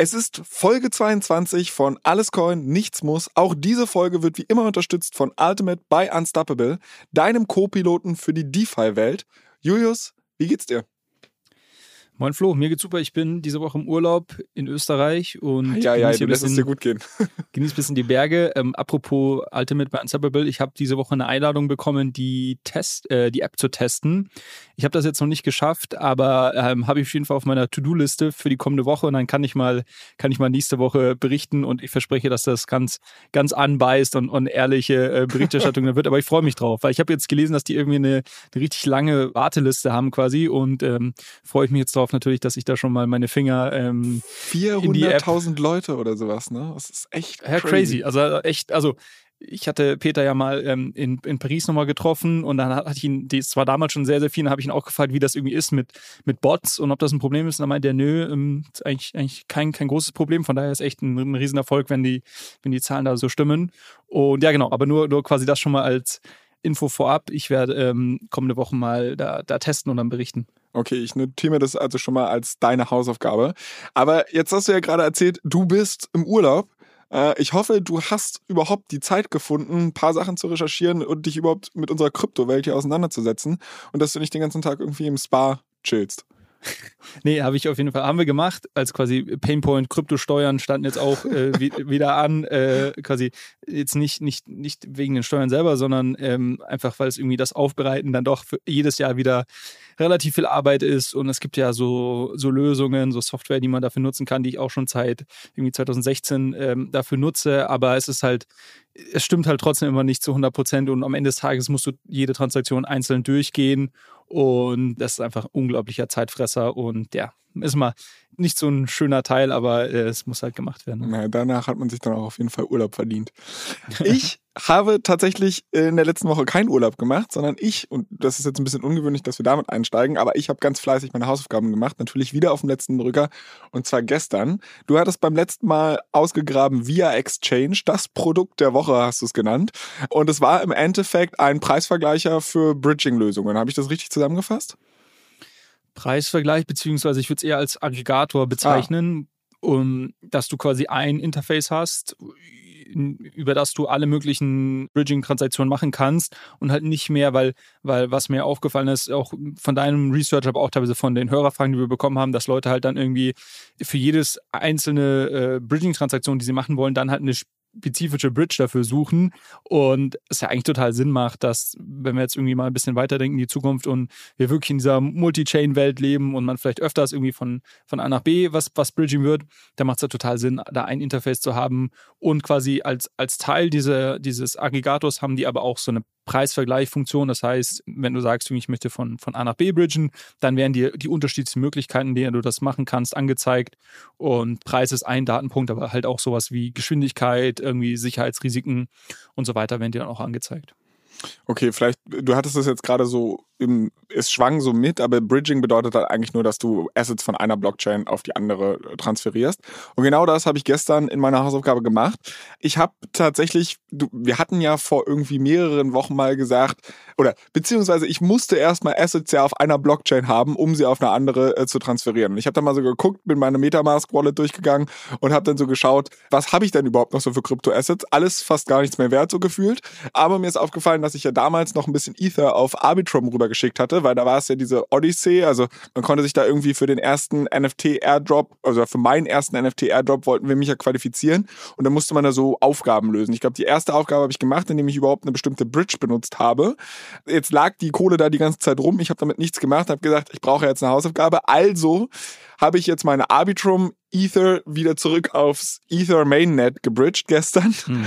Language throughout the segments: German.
Es ist Folge 22 von Alles Coin, Nichts muss. Auch diese Folge wird wie immer unterstützt von Ultimate by Unstoppable, deinem Co-Piloten für die DeFi-Welt. Julius, wie geht's dir? Moin Flo, mir geht's super. Ich bin diese Woche im Urlaub in Österreich und ja, ja, du lässt es dir gut gehen. genieß ein bisschen die Berge. Ähm, apropos Ultimate by Unstoppable, ich habe diese Woche eine Einladung bekommen, die Test, äh, die App zu testen. Ich habe das jetzt noch nicht geschafft, aber ähm, habe ich auf jeden Fall auf meiner To-Do-Liste für die kommende Woche und dann kann ich mal, kann ich mal nächste Woche berichten und ich verspreche, dass das ganz, ganz anbeißt und, und ehrliche äh, Berichterstattung wird. Aber ich freue mich drauf, weil ich habe jetzt gelesen, dass die irgendwie eine, eine richtig lange Warteliste haben quasi und ähm, freue ich mich jetzt drauf darauf natürlich, dass ich da schon mal meine Finger ähm, 400.000 Leute oder sowas, ne? Das ist echt crazy. Ja, crazy. Also echt, also ich hatte Peter ja mal ähm, in, in Paris nochmal getroffen und dann hatte ich ihn, das war damals schon sehr, sehr viel, dann habe ich ihn auch gefragt, wie das irgendwie ist mit, mit Bots und ob das ein Problem ist. Und dann meinte er, nö, ähm, ist eigentlich, eigentlich kein, kein großes Problem. Von daher ist echt ein, ein Riesenerfolg, wenn die, wenn die Zahlen da so stimmen. Und ja, genau, aber nur, nur quasi das schon mal als Info vorab. Ich werde ähm, kommende Woche mal da, da testen und dann berichten. Okay, ich notiere mir das also schon mal als deine Hausaufgabe. Aber jetzt hast du ja gerade erzählt, du bist im Urlaub. Äh, ich hoffe, du hast überhaupt die Zeit gefunden, ein paar Sachen zu recherchieren und dich überhaupt mit unserer Kryptowelt hier auseinanderzusetzen und dass du nicht den ganzen Tag irgendwie im Spa chillst. nee, habe ich auf jeden Fall, haben wir gemacht, als quasi Painpoint, Kryptosteuern standen jetzt auch äh, wieder an, äh, quasi jetzt nicht, nicht, nicht wegen den Steuern selber, sondern ähm, einfach, weil es irgendwie das Aufbereiten dann doch jedes Jahr wieder relativ viel Arbeit ist und es gibt ja so, so Lösungen, so Software, die man dafür nutzen kann, die ich auch schon seit irgendwie 2016 ähm, dafür nutze, aber es ist halt, es stimmt halt trotzdem immer nicht zu 100 Prozent und am Ende des Tages musst du jede Transaktion einzeln durchgehen und das ist einfach ein unglaublicher Zeitfresser und ja, ist mal nicht so ein schöner Teil, aber äh, es muss halt gemacht werden. Ne? Naja, danach hat man sich dann auch auf jeden Fall Urlaub verdient. Ich habe tatsächlich in der letzten Woche keinen Urlaub gemacht, sondern ich, und das ist jetzt ein bisschen ungewöhnlich, dass wir damit einsteigen, aber ich habe ganz fleißig meine Hausaufgaben gemacht, natürlich wieder auf dem letzten Drücker und zwar gestern. Du hattest beim letzten Mal ausgegraben via Exchange, das Produkt der Woche hast du es genannt. Und es war im Endeffekt ein Preisvergleicher für Bridging-Lösungen. Habe ich das richtig zusammengefasst? Preisvergleich, beziehungsweise ich würde es eher als Aggregator bezeichnen, ah. um, dass du quasi ein Interface hast, über das du alle möglichen Bridging-Transaktionen machen kannst und halt nicht mehr, weil, weil was mir aufgefallen ist, auch von deinem Research, aber auch teilweise von den Hörerfragen, die wir bekommen haben, dass Leute halt dann irgendwie für jedes einzelne äh, Bridging-Transaktion, die sie machen wollen, dann halt eine spezifische Bridge dafür suchen. Und es ja eigentlich total Sinn macht, dass, wenn wir jetzt irgendwie mal ein bisschen weiterdenken in die Zukunft und wir wirklich in dieser Multi-Chain-Welt leben und man vielleicht öfters irgendwie von, von A nach B was, was bridging wird, dann macht es ja total Sinn, da ein Interface zu haben und quasi als, als Teil dieser, dieses Aggregators haben die aber auch so eine Preisvergleichfunktion. Das heißt, wenn du sagst, ich möchte von, von A nach B bridgen, dann werden dir die unterschiedlichen Möglichkeiten, in denen du das machen kannst, angezeigt. Und Preis ist ein Datenpunkt, aber halt auch sowas wie Geschwindigkeit, irgendwie Sicherheitsrisiken und so weiter werden dir dann auch angezeigt. Okay, vielleicht, du hattest das jetzt gerade so im, es schwang so mit, aber Bridging bedeutet halt eigentlich nur, dass du Assets von einer Blockchain auf die andere äh, transferierst. Und genau das habe ich gestern in meiner Hausaufgabe gemacht. Ich habe tatsächlich, du, wir hatten ja vor irgendwie mehreren Wochen mal gesagt, oder beziehungsweise ich musste erstmal Assets ja auf einer Blockchain haben, um sie auf eine andere äh, zu transferieren. Und ich habe dann mal so geguckt, bin meine Metamask-Wallet durchgegangen und habe dann so geschaut, was habe ich denn überhaupt noch so für Krypto-Assets? Alles fast gar nichts mehr wert, so gefühlt. Aber mir ist aufgefallen, dass ich ja damals noch ein bisschen Ether auf Arbitrum rüber geschickt hatte, weil da war es ja diese Odyssey, also man konnte sich da irgendwie für den ersten NFT-Airdrop, also für meinen ersten NFT-Airdrop wollten wir mich ja qualifizieren und dann musste man da so Aufgaben lösen. Ich glaube, die erste Aufgabe habe ich gemacht, indem ich überhaupt eine bestimmte Bridge benutzt habe. Jetzt lag die Kohle da die ganze Zeit rum, ich habe damit nichts gemacht, habe gesagt, ich brauche jetzt eine Hausaufgabe, also habe ich jetzt meine Arbitrum Ether wieder zurück aufs Ether Mainnet gebridged gestern. Hm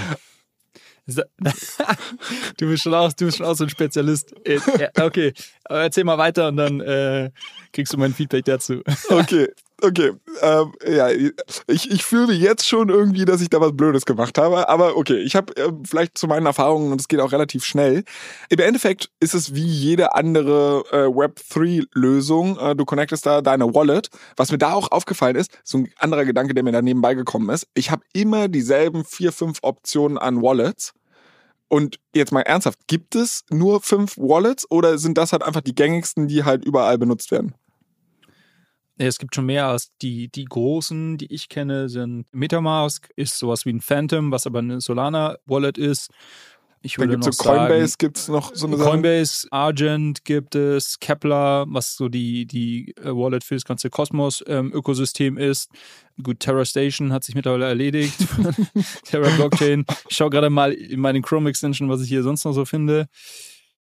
du bist schon auch, du bist schon auch so ein Spezialist. Äh, okay, erzähl mal weiter und dann äh, kriegst du mein Feedback dazu. Okay, okay. Ähm, ja, ich, ich fühle jetzt schon irgendwie, dass ich da was Blödes gemacht habe. Aber okay, ich habe äh, vielleicht zu meinen Erfahrungen und es geht auch relativ schnell. Im Endeffekt ist es wie jede andere äh, Web3-Lösung. Äh, du connectest da deine Wallet. Was mir da auch aufgefallen ist, so ein anderer Gedanke, der mir da nebenbei gekommen ist. Ich habe immer dieselben vier, fünf Optionen an Wallets. Und jetzt mal ernsthaft, gibt es nur fünf Wallets oder sind das halt einfach die gängigsten, die halt überall benutzt werden? Es gibt schon mehr als die, die großen, die ich kenne, sind Metamask, ist sowas wie ein Phantom, was aber eine Solana-Wallet ist. Ich würde noch so Coinbase gibt es noch so eine Coinbase, Sache? Argent gibt es, Kepler, was so die, die äh, Wallet für das ganze Kosmos-Ökosystem ähm, ist. Gut, Terra Station hat sich mittlerweile erledigt. Terra Blockchain. Ich schaue gerade mal in meinen Chrome Extension, was ich hier sonst noch so finde.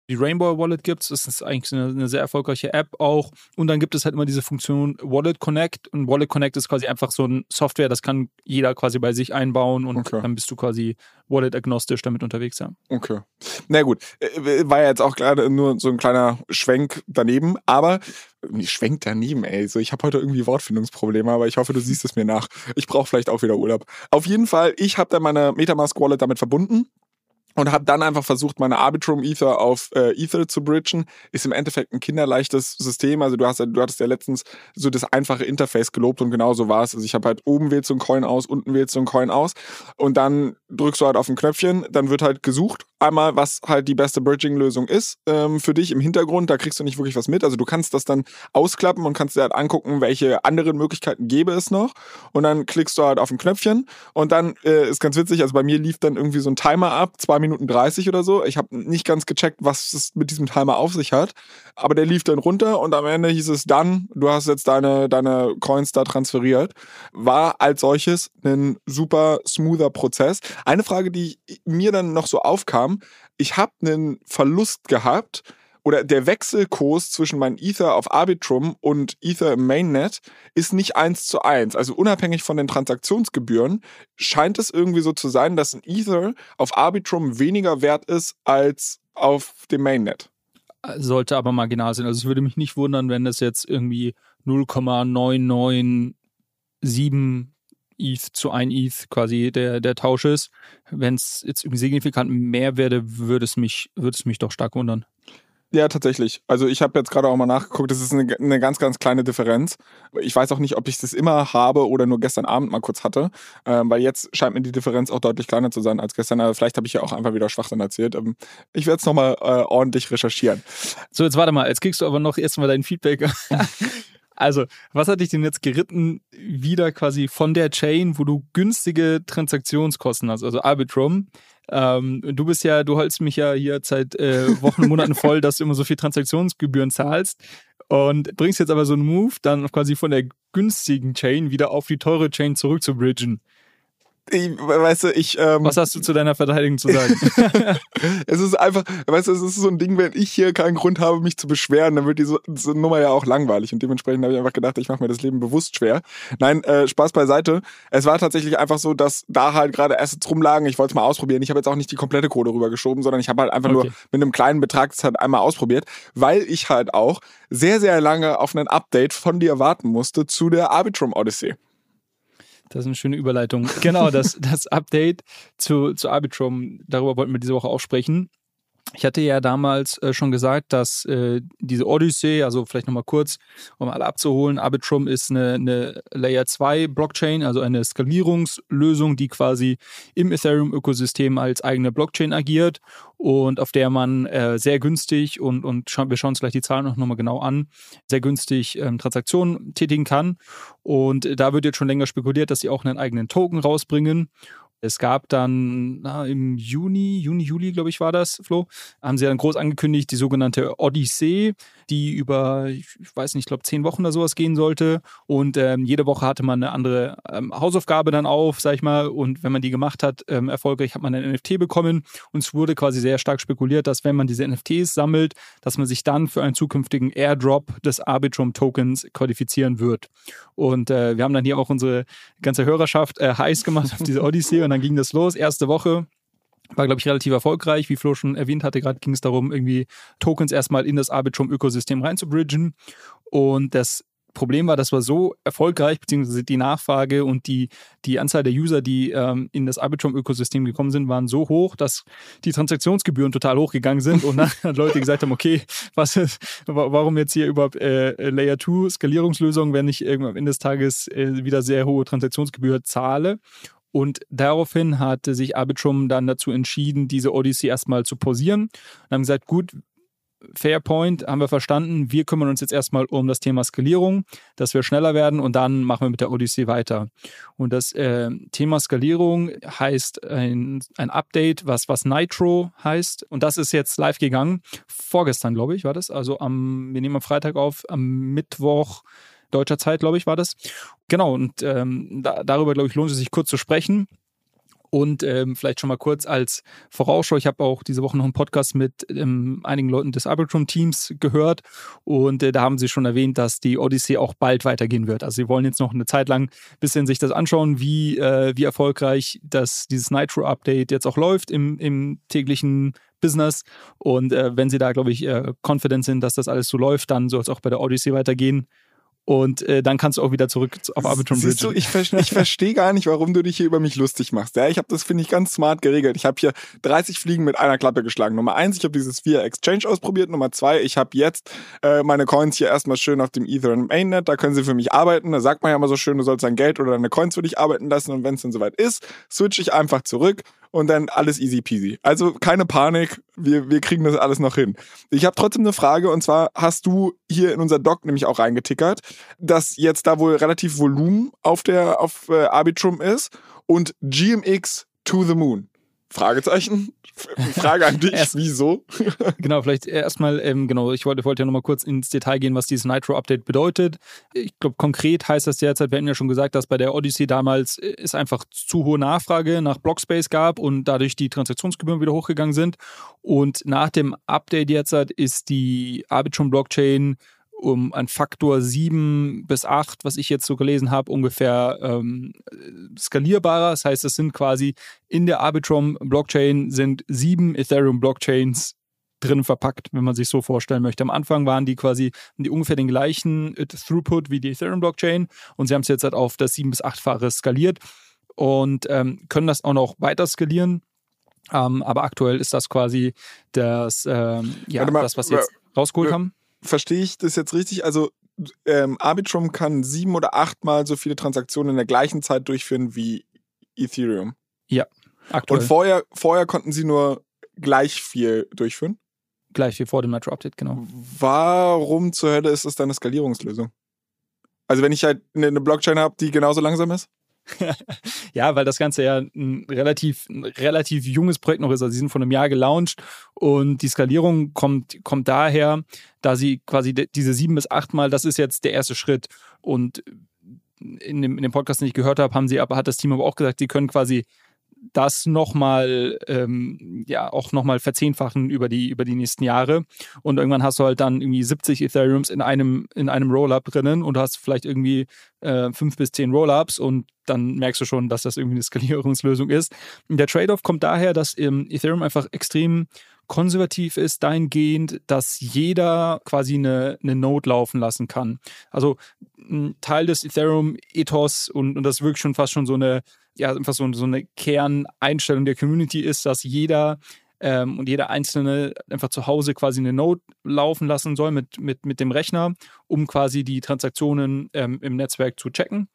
Die Rainbow Wallet gibt es. Das ist eigentlich eine, eine, sehr erfolgreiche App auch. Und dann gibt es halt immer diese Funktion Wallet Connect. Und Wallet Connect ist quasi einfach so ein Software, das kann jeder quasi bei sich einbauen und okay. dann bist du quasi Wallet-agnostisch damit unterwegs. Ja. Okay. Na gut, äh, war ja jetzt auch gerade nur so ein kleiner Schwenk daneben, aber Schwenk daneben, ey. So, ich habe heute irgendwie Wortfindungsprobleme, aber ich hoffe, du siehst es mir nach. Ich brauche vielleicht auch wieder Urlaub. Auf jeden Fall, ich habe dann meine Metamask Wallet damit verbunden und habe dann einfach versucht, meine Arbitrum Ether auf äh, Ether zu bridgen. Ist im Endeffekt ein kinderleichtes System. Also du hast, du hattest ja letztens so das einfache Interface gelobt und genau so war es. Also ich habe halt oben wählst du ein Coin aus, unten wählst du ein Coin aus und dann drückst du halt auf ein Knöpfchen, dann wird halt gesucht einmal, was halt die beste Bridging-Lösung ist ähm, für dich im Hintergrund. Da kriegst du nicht wirklich was mit. Also du kannst das dann ausklappen und kannst dir halt angucken, welche anderen Möglichkeiten gäbe es noch. Und dann klickst du halt auf ein Knöpfchen und dann äh, ist ganz witzig, also bei mir lief dann irgendwie so ein Timer ab, zwei Minuten 30 oder so. Ich habe nicht ganz gecheckt, was es mit diesem Timer auf sich hat. Aber der lief dann runter und am Ende hieß es dann, du hast jetzt deine, deine Coins da transferiert. War als solches ein super smoother Prozess. Eine Frage, die mir dann noch so aufkam, kam, ich habe einen Verlust gehabt oder der Wechselkurs zwischen meinem Ether auf Arbitrum und Ether im Mainnet ist nicht eins zu eins. Also unabhängig von den Transaktionsgebühren scheint es irgendwie so zu sein, dass ein Ether auf Arbitrum weniger wert ist als auf dem Mainnet. Sollte aber marginal sein. Also es würde mich nicht wundern, wenn es jetzt irgendwie 0,997 ETH zu 1 ETH quasi der, der Tausch ist. Wenn es jetzt irgendwie signifikant mehr werde, würde es mich, würde es mich doch stark wundern. Ja, tatsächlich. Also ich habe jetzt gerade auch mal nachgeguckt, das ist eine, eine, ganz, ganz kleine Differenz. Ich weiß auch nicht, ob ich das immer habe oder nur gestern Abend mal kurz hatte, ähm, weil jetzt scheint mir die Differenz auch deutlich kleiner zu sein als gestern. Aber vielleicht habe ich ja auch einfach wieder Schwachsinn erzählt. Ähm, ich werde es nochmal äh, ordentlich recherchieren. So, jetzt warte mal, jetzt kriegst du aber noch erstmal dein Feedback. Also, was hat dich denn jetzt geritten, wieder quasi von der Chain, wo du günstige Transaktionskosten hast, also Arbitrum? Ähm, du bist ja, du holst mich ja hier seit äh, Wochen Monaten voll, dass du immer so viel Transaktionsgebühren zahlst und bringst jetzt aber so einen Move, dann quasi von der günstigen Chain wieder auf die teure Chain zurück zu bridgen ich, weißt du, ich. Ähm, Was hast du zu deiner Verteidigung zu sagen? es ist einfach, weißt du, es ist so ein Ding, wenn ich hier keinen Grund habe, mich zu beschweren, dann wird diese, diese Nummer ja auch langweilig. Und dementsprechend habe ich einfach gedacht, ich mache mir das Leben bewusst schwer. Nein, äh, Spaß beiseite. Es war tatsächlich einfach so, dass da halt gerade Assets rumlagen. Ich wollte es mal ausprobieren. Ich habe jetzt auch nicht die komplette Kohle rübergeschoben, sondern ich habe halt einfach okay. nur mit einem kleinen Betrag das halt einmal ausprobiert, weil ich halt auch sehr, sehr lange auf ein Update von dir warten musste zu der Arbitrum Odyssey. Das ist eine schöne Überleitung. Genau, das, das Update zu, zu Arbitrum, darüber wollten wir diese Woche auch sprechen. Ich hatte ja damals äh, schon gesagt, dass äh, diese Odyssey, also vielleicht nochmal kurz, um alle abzuholen, Arbitrum ist eine, eine Layer 2 Blockchain, also eine Skalierungslösung, die quasi im Ethereum-Ökosystem als eigene Blockchain agiert und auf der man äh, sehr günstig und, und wir schauen uns gleich die Zahlen noch nochmal genau an, sehr günstig ähm, Transaktionen tätigen kann. Und da wird jetzt schon länger spekuliert, dass sie auch einen eigenen Token rausbringen. Es gab dann na, im Juni, Juni, Juli, glaube ich, war das, Flo, haben sie dann groß angekündigt, die sogenannte Odyssee, die über, ich weiß nicht, ich glaube, zehn Wochen oder sowas gehen sollte. Und ähm, jede Woche hatte man eine andere ähm, Hausaufgabe dann auf, sag ich mal. Und wenn man die gemacht hat, ähm, erfolgreich, hat man ein NFT bekommen. Und es wurde quasi sehr stark spekuliert, dass wenn man diese NFTs sammelt, dass man sich dann für einen zukünftigen Airdrop des Arbitrum-Tokens qualifizieren wird. Und äh, wir haben dann hier auch unsere ganze Hörerschaft äh, heiß gemacht auf diese Odyssee und dann ging das los. Erste Woche war, glaube ich, relativ erfolgreich. Wie Flo schon erwähnt hatte, gerade ging es darum, irgendwie Tokens erstmal in das Arbitrum-Ökosystem reinzubridgen. Und das Problem war, das war so erfolgreich, beziehungsweise die Nachfrage und die, die Anzahl der User, die ähm, in das Arbitrum-Ökosystem gekommen sind, waren so hoch, dass die Transaktionsgebühren total hochgegangen sind und dann Leute gesagt haben, okay, was ist, warum jetzt hier überhaupt äh, Layer 2 Skalierungslösungen, wenn ich irgendwann am Ende des Tages äh, wieder sehr hohe Transaktionsgebühr zahle? Und daraufhin hatte sich Arbitrum dann dazu entschieden, diese Odyssey erstmal zu pausieren und haben gesagt, gut, Fair Point, haben wir verstanden. Wir kümmern uns jetzt erstmal um das Thema Skalierung, dass wir schneller werden und dann machen wir mit der Odyssey weiter. Und das äh, Thema Skalierung heißt ein, ein Update, was, was Nitro heißt. Und das ist jetzt live gegangen. Vorgestern, glaube ich, war das. Also am, wir nehmen am Freitag auf, am Mittwoch deutscher Zeit, glaube ich, war das. Genau, und ähm, da, darüber, glaube ich, lohnt es sich kurz zu sprechen. Und ähm, vielleicht schon mal kurz als Vorausschau, ich habe auch diese Woche noch einen Podcast mit ähm, einigen Leuten des Arbitrum-Teams gehört und äh, da haben sie schon erwähnt, dass die Odyssey auch bald weitergehen wird. Also sie wollen jetzt noch eine Zeit lang ein bisschen sich das anschauen, wie, äh, wie erfolgreich das, dieses Nitro-Update jetzt auch läuft im, im täglichen Business. Und äh, wenn sie da, glaube ich, äh, confident sind, dass das alles so läuft, dann soll es auch bei der Odyssey weitergehen und äh, dann kannst du auch wieder zurück auf Arbitrum Siehst du, ich, ver ich verstehe gar nicht, warum du dich hier über mich lustig machst. Ja, ich habe das, finde ich, ganz smart geregelt. Ich habe hier 30 Fliegen mit einer Klappe geschlagen. Nummer eins, ich habe dieses Via Exchange ausprobiert. Nummer zwei, ich habe jetzt äh, meine Coins hier erstmal schön auf dem Ether und Mainnet. Da können sie für mich arbeiten. Da sagt man ja immer so schön, du sollst dein Geld oder deine Coins für dich arbeiten lassen. Und wenn es dann soweit ist, switche ich einfach zurück und dann alles easy peasy. Also keine Panik, wir, wir kriegen das alles noch hin. Ich habe trotzdem eine Frage und zwar hast du hier in unser Doc nämlich auch reingetickert, dass jetzt da wohl relativ Volumen auf der auf äh, Arbitrum ist und GMX to the Moon. Fragezeichen? Frage an dich, Erst, wieso? genau, vielleicht erstmal, ähm, genau, ich wollte, wollte ja nochmal kurz ins Detail gehen, was dieses Nitro-Update bedeutet. Ich glaube, konkret heißt das derzeit, wir hatten ja schon gesagt, dass bei der Odyssey damals äh, es einfach zu hohe Nachfrage nach Blockspace gab und dadurch die Transaktionsgebühren wieder hochgegangen sind. Und nach dem Update jetzt ist die Arbitrum-Blockchain um ein Faktor 7 bis 8, was ich jetzt so gelesen habe, ungefähr ähm, skalierbarer. Das heißt, es sind quasi in der Arbitrum-Blockchain sind sieben Ethereum-Blockchains drin verpackt, wenn man sich so vorstellen möchte. Am Anfang waren die quasi die ungefähr den gleichen äh, Throughput wie die Ethereum-Blockchain und sie haben es jetzt halt auf das 7- bis 8-fache skaliert und ähm, können das auch noch weiter skalieren. Ähm, aber aktuell ist das quasi das, ähm, ja, mal, das was sie jetzt rausgeholt haben verstehe ich das jetzt richtig? Also ähm, Arbitrum kann sieben oder achtmal so viele Transaktionen in der gleichen Zeit durchführen wie Ethereum. Ja, aktuell. Und vorher, vorher konnten sie nur gleich viel durchführen? Gleich wie vor dem Metro Update, genau. Warum zur Hölle ist das dann eine Skalierungslösung? Also wenn ich halt eine Blockchain habe, die genauso langsam ist? ja, weil das Ganze ja ein relativ, ein relativ junges Projekt noch ist. Also sie sind vor einem Jahr gelauncht und die Skalierung kommt, kommt daher, da sie quasi diese sieben bis acht Mal, das ist jetzt der erste Schritt. Und in dem, in dem Podcast, den ich gehört habe, haben sie aber, hat das Team aber auch gesagt, sie können quasi das nochmal, ähm, ja, auch nochmal verzehnfachen über die, über die nächsten Jahre. Und irgendwann hast du halt dann irgendwie 70 Ethereums in einem, in einem Rollup drinnen und hast vielleicht irgendwie äh, fünf bis zehn Rollups und dann merkst du schon, dass das irgendwie eine Skalierungslösung ist. Der Trade-off kommt daher, dass ähm, Ethereum einfach extrem konservativ ist, dahingehend, dass jeder quasi eine, eine Node laufen lassen kann. Also ein Teil des Ethereum-Ethos und, und das ist wirklich schon fast schon so eine ja einfach so, so eine Kerneinstellung der Community ist, dass jeder ähm, und jeder Einzelne einfach zu Hause quasi eine Node laufen lassen soll mit, mit, mit dem Rechner, um quasi die Transaktionen ähm, im Netzwerk zu checken.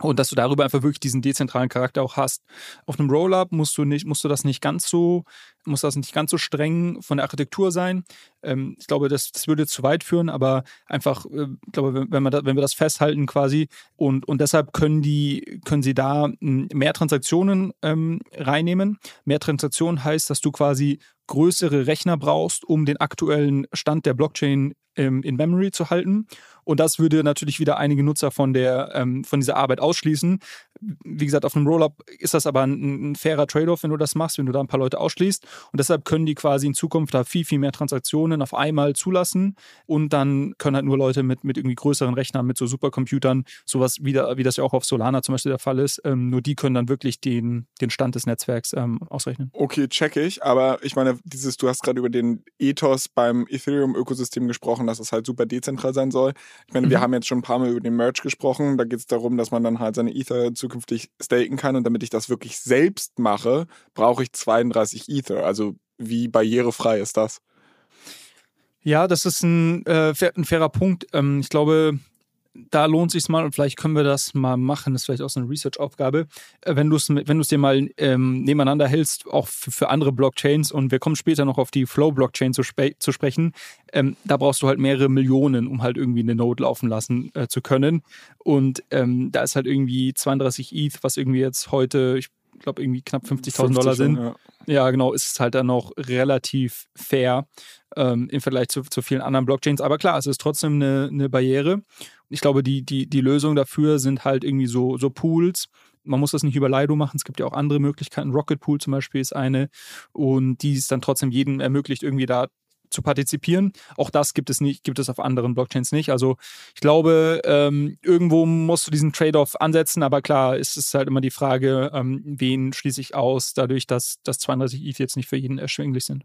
Und dass du darüber einfach wirklich diesen dezentralen Charakter auch hast. Auf einem Rollup musst du nicht, musst du das nicht ganz so, muss das nicht ganz so streng von der Architektur sein. Ähm, ich glaube, das, das würde zu weit führen, aber einfach, äh, ich glaube, wenn, man da, wenn wir das festhalten quasi und, und deshalb können die, können sie da hm, mehr Transaktionen ähm, reinnehmen. Mehr Transaktionen heißt, dass du quasi größere Rechner brauchst, um den aktuellen Stand der Blockchain ähm, in Memory zu halten. Und das würde natürlich wieder einige Nutzer von, der, ähm, von dieser Arbeit ausschließen. Wie gesagt, auf einem Rollup ist das aber ein, ein fairer Trade-off, wenn du das machst, wenn du da ein paar Leute ausschließt. Und deshalb können die quasi in Zukunft da viel, viel mehr Transaktionen auf einmal zulassen. Und dann können halt nur Leute mit, mit irgendwie größeren Rechnern, mit so Supercomputern, sowas wie, da, wie das ja auch auf Solana zum Beispiel der Fall ist, ähm, nur die können dann wirklich den, den Stand des Netzwerks ähm, ausrechnen. Okay, check ich. Aber ich meine, dieses, du hast gerade über den Ethos beim Ethereum-Ökosystem gesprochen, dass es halt super dezentral sein soll. Ich meine, mhm. wir haben jetzt schon ein paar Mal über den Merch gesprochen. Da geht es darum, dass man dann halt seine Ether zukünftig staken kann. Und damit ich das wirklich selbst mache, brauche ich 32 Ether. Also wie barrierefrei ist das? Ja, das ist ein, äh, ein fairer Punkt. Ähm, ich glaube, da lohnt sich mal und vielleicht können wir das mal machen. Das ist vielleicht auch so eine Research-Aufgabe. Äh, wenn du es wenn dir mal ähm, nebeneinander hältst, auch für, andere Blockchains und wir kommen später noch auf die Flow-Blockchain zu, spe zu, sprechen, ähm, da brauchst du halt mehrere Millionen, um halt irgendwie eine Node laufen lassen äh, zu können. Und ähm, da ist halt irgendwie 32 ETH, was irgendwie jetzt heute, ich glaube, irgendwie knapp 50.000 50 Dollar sind. Ja. ja. genau, ist es halt dann noch relativ fair ähm, im Vergleich zu, zu vielen anderen Blockchains. Aber klar, es ist trotzdem eine, eine Barriere. Ich glaube, die, die, die Lösung dafür sind halt irgendwie so, so Pools. Man muss das nicht über Lido machen. Es gibt ja auch andere Möglichkeiten. Rocket Pool zum Beispiel ist eine. Und die es dann trotzdem jedem ermöglicht, irgendwie da zu partizipieren. Auch das gibt es nicht, gibt es auf anderen Blockchains nicht. Also ich glaube, ähm, irgendwo musst du diesen Trade-off ansetzen, aber klar ist es halt immer die Frage, ähm, wen schließe ich aus, dadurch, dass, dass 32 ETH jetzt nicht für jeden erschwinglich sind.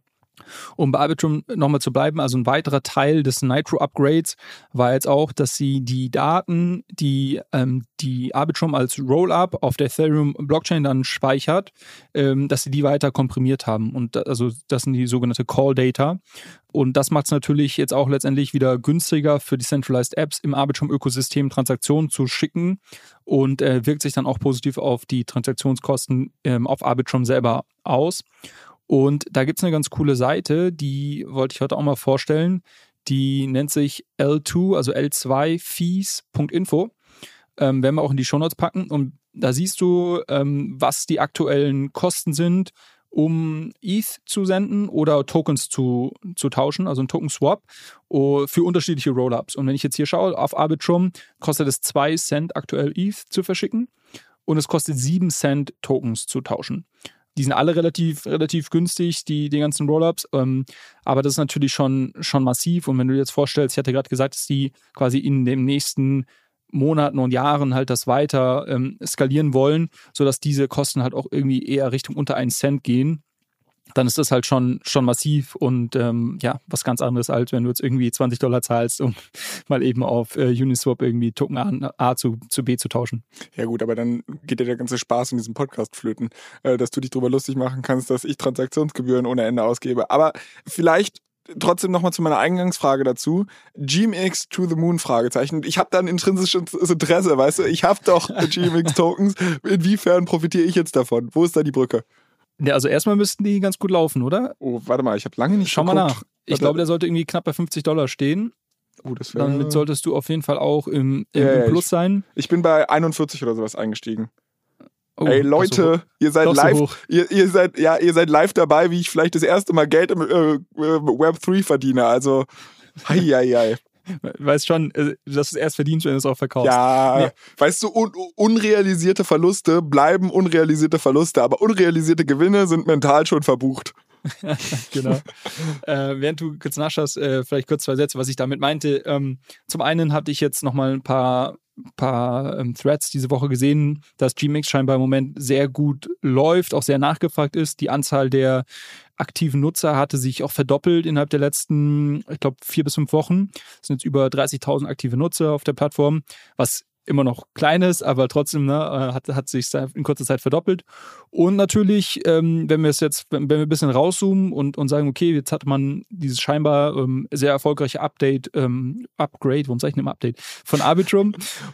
Um bei Arbitrum nochmal zu bleiben, also ein weiterer Teil des Nitro-Upgrades war jetzt auch, dass sie die Daten, die ähm, die Arbitrum als Rollup auf der Ethereum-Blockchain dann speichert, ähm, dass sie die weiter komprimiert haben. Und da, also das sind die sogenannte Call-Data. Und das macht es natürlich jetzt auch letztendlich wieder günstiger für Decentralized Apps im Arbitrum-Ökosystem Transaktionen zu schicken und äh, wirkt sich dann auch positiv auf die Transaktionskosten ähm, auf Arbitrum selber aus. Und da gibt es eine ganz coole Seite, die wollte ich heute auch mal vorstellen. Die nennt sich L2, also L2fees.info. Ähm, werden wir auch in die Shownotes packen. Und da siehst du, ähm, was die aktuellen Kosten sind, um ETH zu senden oder Tokens zu, zu tauschen, also ein Token-Swap für unterschiedliche Rollups. Und wenn ich jetzt hier schaue, auf Arbitrum kostet es 2 Cent aktuell ETH zu verschicken und es kostet 7 Cent Tokens zu tauschen. Die sind alle relativ, relativ günstig, die, die ganzen Rollups. Ähm, aber das ist natürlich schon, schon massiv. Und wenn du dir jetzt vorstellst, ich hatte gerade gesagt, dass die quasi in den nächsten Monaten und Jahren halt das weiter ähm, skalieren wollen, sodass diese Kosten halt auch irgendwie eher Richtung unter einen Cent gehen dann ist das halt schon, schon massiv und ähm, ja, was ganz anderes, als wenn du jetzt irgendwie 20 Dollar zahlst, um mal eben auf äh, Uniswap irgendwie Token A, A, zu, zu B zu tauschen. Ja gut, aber dann geht dir der ganze Spaß in diesem Podcast flöten, äh, dass du dich darüber lustig machen kannst, dass ich Transaktionsgebühren ohne Ende ausgebe. Aber vielleicht trotzdem nochmal zu meiner Eingangsfrage dazu. GMX to the Moon Fragezeichen. Ich habe da ein intrinsisches Interesse, weißt du? Ich habe doch GMX Tokens. Inwiefern profitiere ich jetzt davon? Wo ist da die Brücke? Ja, also erstmal müssten die ganz gut laufen, oder? Oh, warte mal, ich habe lange nicht Schau geguckt. mal nach. Ich warte. glaube, der sollte irgendwie knapp bei 50 Dollar stehen. Oh, das wäre. Damit solltest du auf jeden Fall auch im, im, ja, im Plus ich, sein. Ich bin bei 41 oder sowas eingestiegen. Oh, Ey Leute, ihr seid live, so ihr, ihr, seid ja, ihr seid live dabei, wie ich vielleicht das erste Mal Geld im äh, Web 3 verdiene. Also, hei, hei, hei. Weißt schon, äh, dass du es erst verdienst, wenn du es auch verkaufst. Ja, nee. weißt du, un unrealisierte Verluste bleiben unrealisierte Verluste, aber unrealisierte Gewinne sind mental schon verbucht. genau. äh, während du kurz nachschaust, äh, vielleicht kurz zwei Sätze, was ich damit meinte. Ähm, zum einen hatte ich jetzt nochmal ein paar paar ähm, Threads diese Woche gesehen, dass Gmix scheinbar im Moment sehr gut läuft, auch sehr nachgefragt ist. Die Anzahl der aktiven Nutzer hatte sich auch verdoppelt innerhalb der letzten, ich glaube, vier bis fünf Wochen. Es sind jetzt über 30.000 aktive Nutzer auf der Plattform, was immer noch kleines, aber trotzdem ne, äh, hat, hat sich in kurzer Zeit verdoppelt. Und natürlich, ähm, wenn wir es jetzt, wenn, wir ein bisschen rauszoomen und, und sagen, okay, jetzt hat man dieses scheinbar ähm, sehr erfolgreiche Update, ähm, Upgrade, warum sage ich denn Update, von Arbitrum,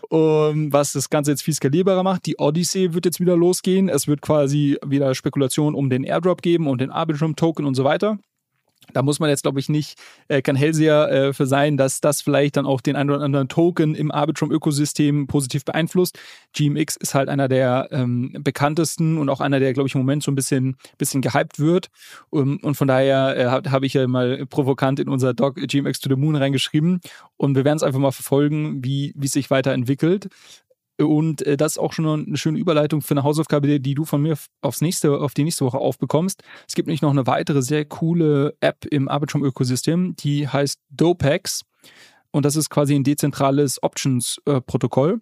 um, was das Ganze jetzt viel skalierbarer macht. Die Odyssey wird jetzt wieder losgehen. Es wird quasi wieder Spekulation um den Airdrop geben und den Arbitrum-Token und so weiter. Da muss man jetzt, glaube ich, nicht äh, kein Hellseher äh, für sein, dass das vielleicht dann auch den einen oder anderen Token im Arbitrum-Ökosystem positiv beeinflusst. GMX ist halt einer der ähm, bekanntesten und auch einer, der, glaube ich, im Moment so ein bisschen, bisschen gehypt wird. Um, und von daher äh, habe hab ich ja mal provokant in unser Doc GMX to the Moon reingeschrieben. Und wir werden es einfach mal verfolgen, wie es sich weiterentwickelt. Und äh, das ist auch schon eine schöne Überleitung für eine Hausaufgabe, die du von mir aufs nächste, auf die nächste Woche aufbekommst. Es gibt nämlich noch eine weitere sehr coole App im Arbitrum-Ökosystem, die heißt Dopex. Und das ist quasi ein dezentrales Options-Protokoll,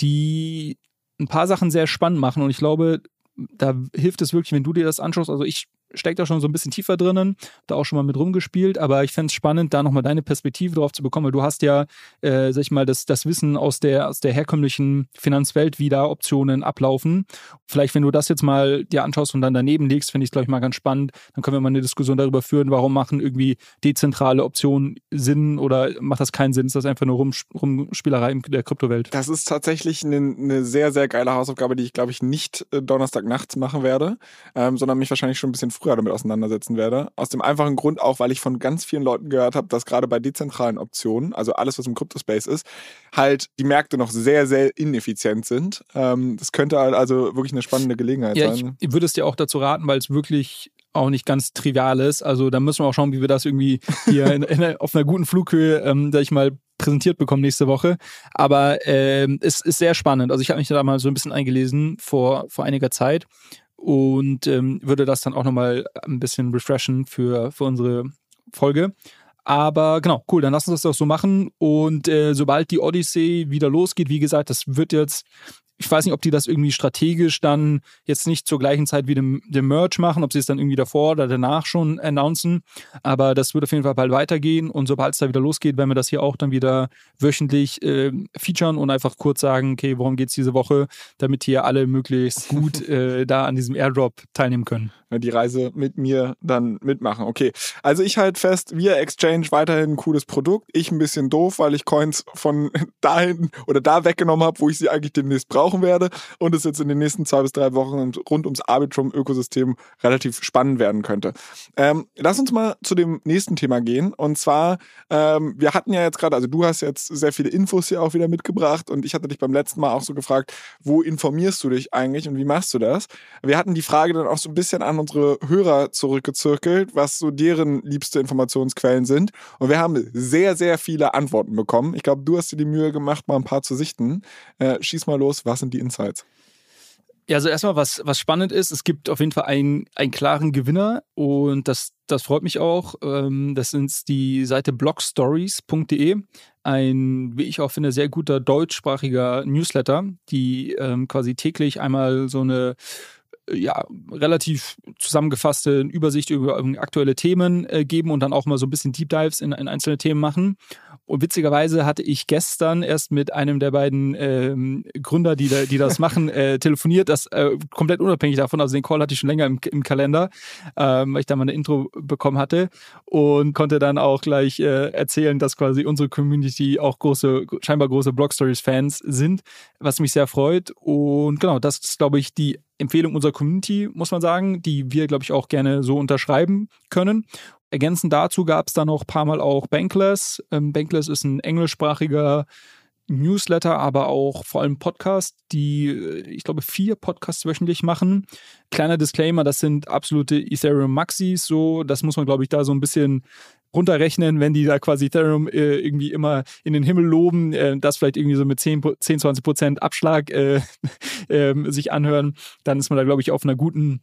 die ein paar Sachen sehr spannend machen. Und ich glaube, da hilft es wirklich, wenn du dir das anschaust. Also ich steckt da schon so ein bisschen tiefer drinnen, da auch schon mal mit rumgespielt, aber ich fände es spannend, da nochmal deine Perspektive drauf zu bekommen, weil du hast ja, äh, sag ich mal, das, das Wissen aus der, aus der herkömmlichen Finanzwelt, wie da Optionen ablaufen. Vielleicht, wenn du das jetzt mal dir anschaust und dann daneben legst, finde ich es, glaube ich, mal ganz spannend. Dann können wir mal eine Diskussion darüber führen, warum machen irgendwie dezentrale Optionen Sinn oder macht das keinen Sinn? Ist das einfach nur Rum, Rumspielerei in der Kryptowelt? Das ist tatsächlich eine, eine sehr, sehr geile Hausaufgabe, die ich, glaube ich, nicht äh, Donnerstag nachts machen werde, ähm, sondern mich wahrscheinlich schon ein bisschen früher damit auseinandersetzen werde. Aus dem einfachen Grund auch, weil ich von ganz vielen Leuten gehört habe, dass gerade bei dezentralen Optionen, also alles, was im Kryptospace ist, halt die Märkte noch sehr, sehr ineffizient sind. Ähm, das könnte halt also wirklich eine spannende Gelegenheit ja, sein. Ich würde es dir auch dazu raten, weil es wirklich auch nicht ganz trivial ist. Also da müssen wir auch schauen, wie wir das irgendwie hier in, in, auf einer guten Flughöhe, ähm, da ich mal präsentiert bekommen nächste Woche. Aber ähm, es ist sehr spannend. Also ich habe mich da mal so ein bisschen eingelesen vor, vor einiger Zeit und ähm, würde das dann auch nochmal ein bisschen refreshen für, für unsere Folge. Aber genau, cool, dann lass uns das doch so machen. Und äh, sobald die Odyssey wieder losgeht, wie gesagt, das wird jetzt ich weiß nicht, ob die das irgendwie strategisch dann jetzt nicht zur gleichen Zeit wie dem, dem Merch machen, ob sie es dann irgendwie davor oder danach schon announcen. Aber das wird auf jeden Fall bald weitergehen. Und sobald es da wieder losgeht, werden wir das hier auch dann wieder wöchentlich äh, featuren und einfach kurz sagen, okay, worum geht es diese Woche, damit hier alle möglichst gut äh, da an diesem Airdrop teilnehmen können. Die Reise mit mir dann mitmachen. Okay, also ich halte fest, wir Exchange weiterhin ein cooles Produkt. Ich ein bisschen doof, weil ich Coins von dahin oder da weggenommen habe, wo ich sie eigentlich demnächst brauche brauchen werde und es jetzt in den nächsten zwei bis drei Wochen rund ums Arbitrum-Ökosystem relativ spannend werden könnte. Ähm, lass uns mal zu dem nächsten Thema gehen und zwar, ähm, wir hatten ja jetzt gerade, also du hast jetzt sehr viele Infos hier auch wieder mitgebracht und ich hatte dich beim letzten Mal auch so gefragt, wo informierst du dich eigentlich und wie machst du das? Wir hatten die Frage dann auch so ein bisschen an unsere Hörer zurückgezirkelt, was so deren liebste Informationsquellen sind und wir haben sehr, sehr viele Antworten bekommen. Ich glaube, du hast dir die Mühe gemacht, mal ein paar zu sichten. Äh, schieß mal los, was sind die Insights? Ja, also erstmal, was, was spannend ist, es gibt auf jeden Fall einen, einen klaren Gewinner und das, das freut mich auch. Ähm, das ist die Seite blogstories.de. Ein, wie ich auch finde, sehr guter deutschsprachiger Newsletter, die ähm, quasi täglich einmal so eine ja, relativ zusammengefasste Übersicht über aktuelle Themen äh, geben und dann auch mal so ein bisschen Deep Dives in, in, einzelne Themen machen. Und witzigerweise hatte ich gestern erst mit einem der beiden ähm, Gründer, die, da, die das machen, äh, telefoniert, das äh, komplett unabhängig davon, also den Call hatte ich schon länger im, im Kalender, ähm, weil ich da mal eine Intro bekommen hatte und konnte dann auch gleich äh, erzählen, dass quasi unsere Community auch große, scheinbar große Blog Stories Fans sind, was mich sehr freut. Und genau, das ist, glaube ich, die Empfehlung unserer Community, muss man sagen, die wir, glaube ich, auch gerne so unterschreiben können. Ergänzend dazu gab es dann noch ein paar Mal auch Bankless. Ähm, Bankless ist ein englischsprachiger Newsletter, aber auch vor allem Podcast, die, äh, ich glaube, vier Podcasts wöchentlich machen. Kleiner Disclaimer, das sind absolute Ethereum Maxis, so, das muss man, glaube ich, da so ein bisschen runterrechnen, wenn die da quasi Ethereum äh, irgendwie immer in den Himmel loben, äh, das vielleicht irgendwie so mit 10, 10 20 Prozent Abschlag äh, ähm, sich anhören, dann ist man da, glaube ich, auf einer guten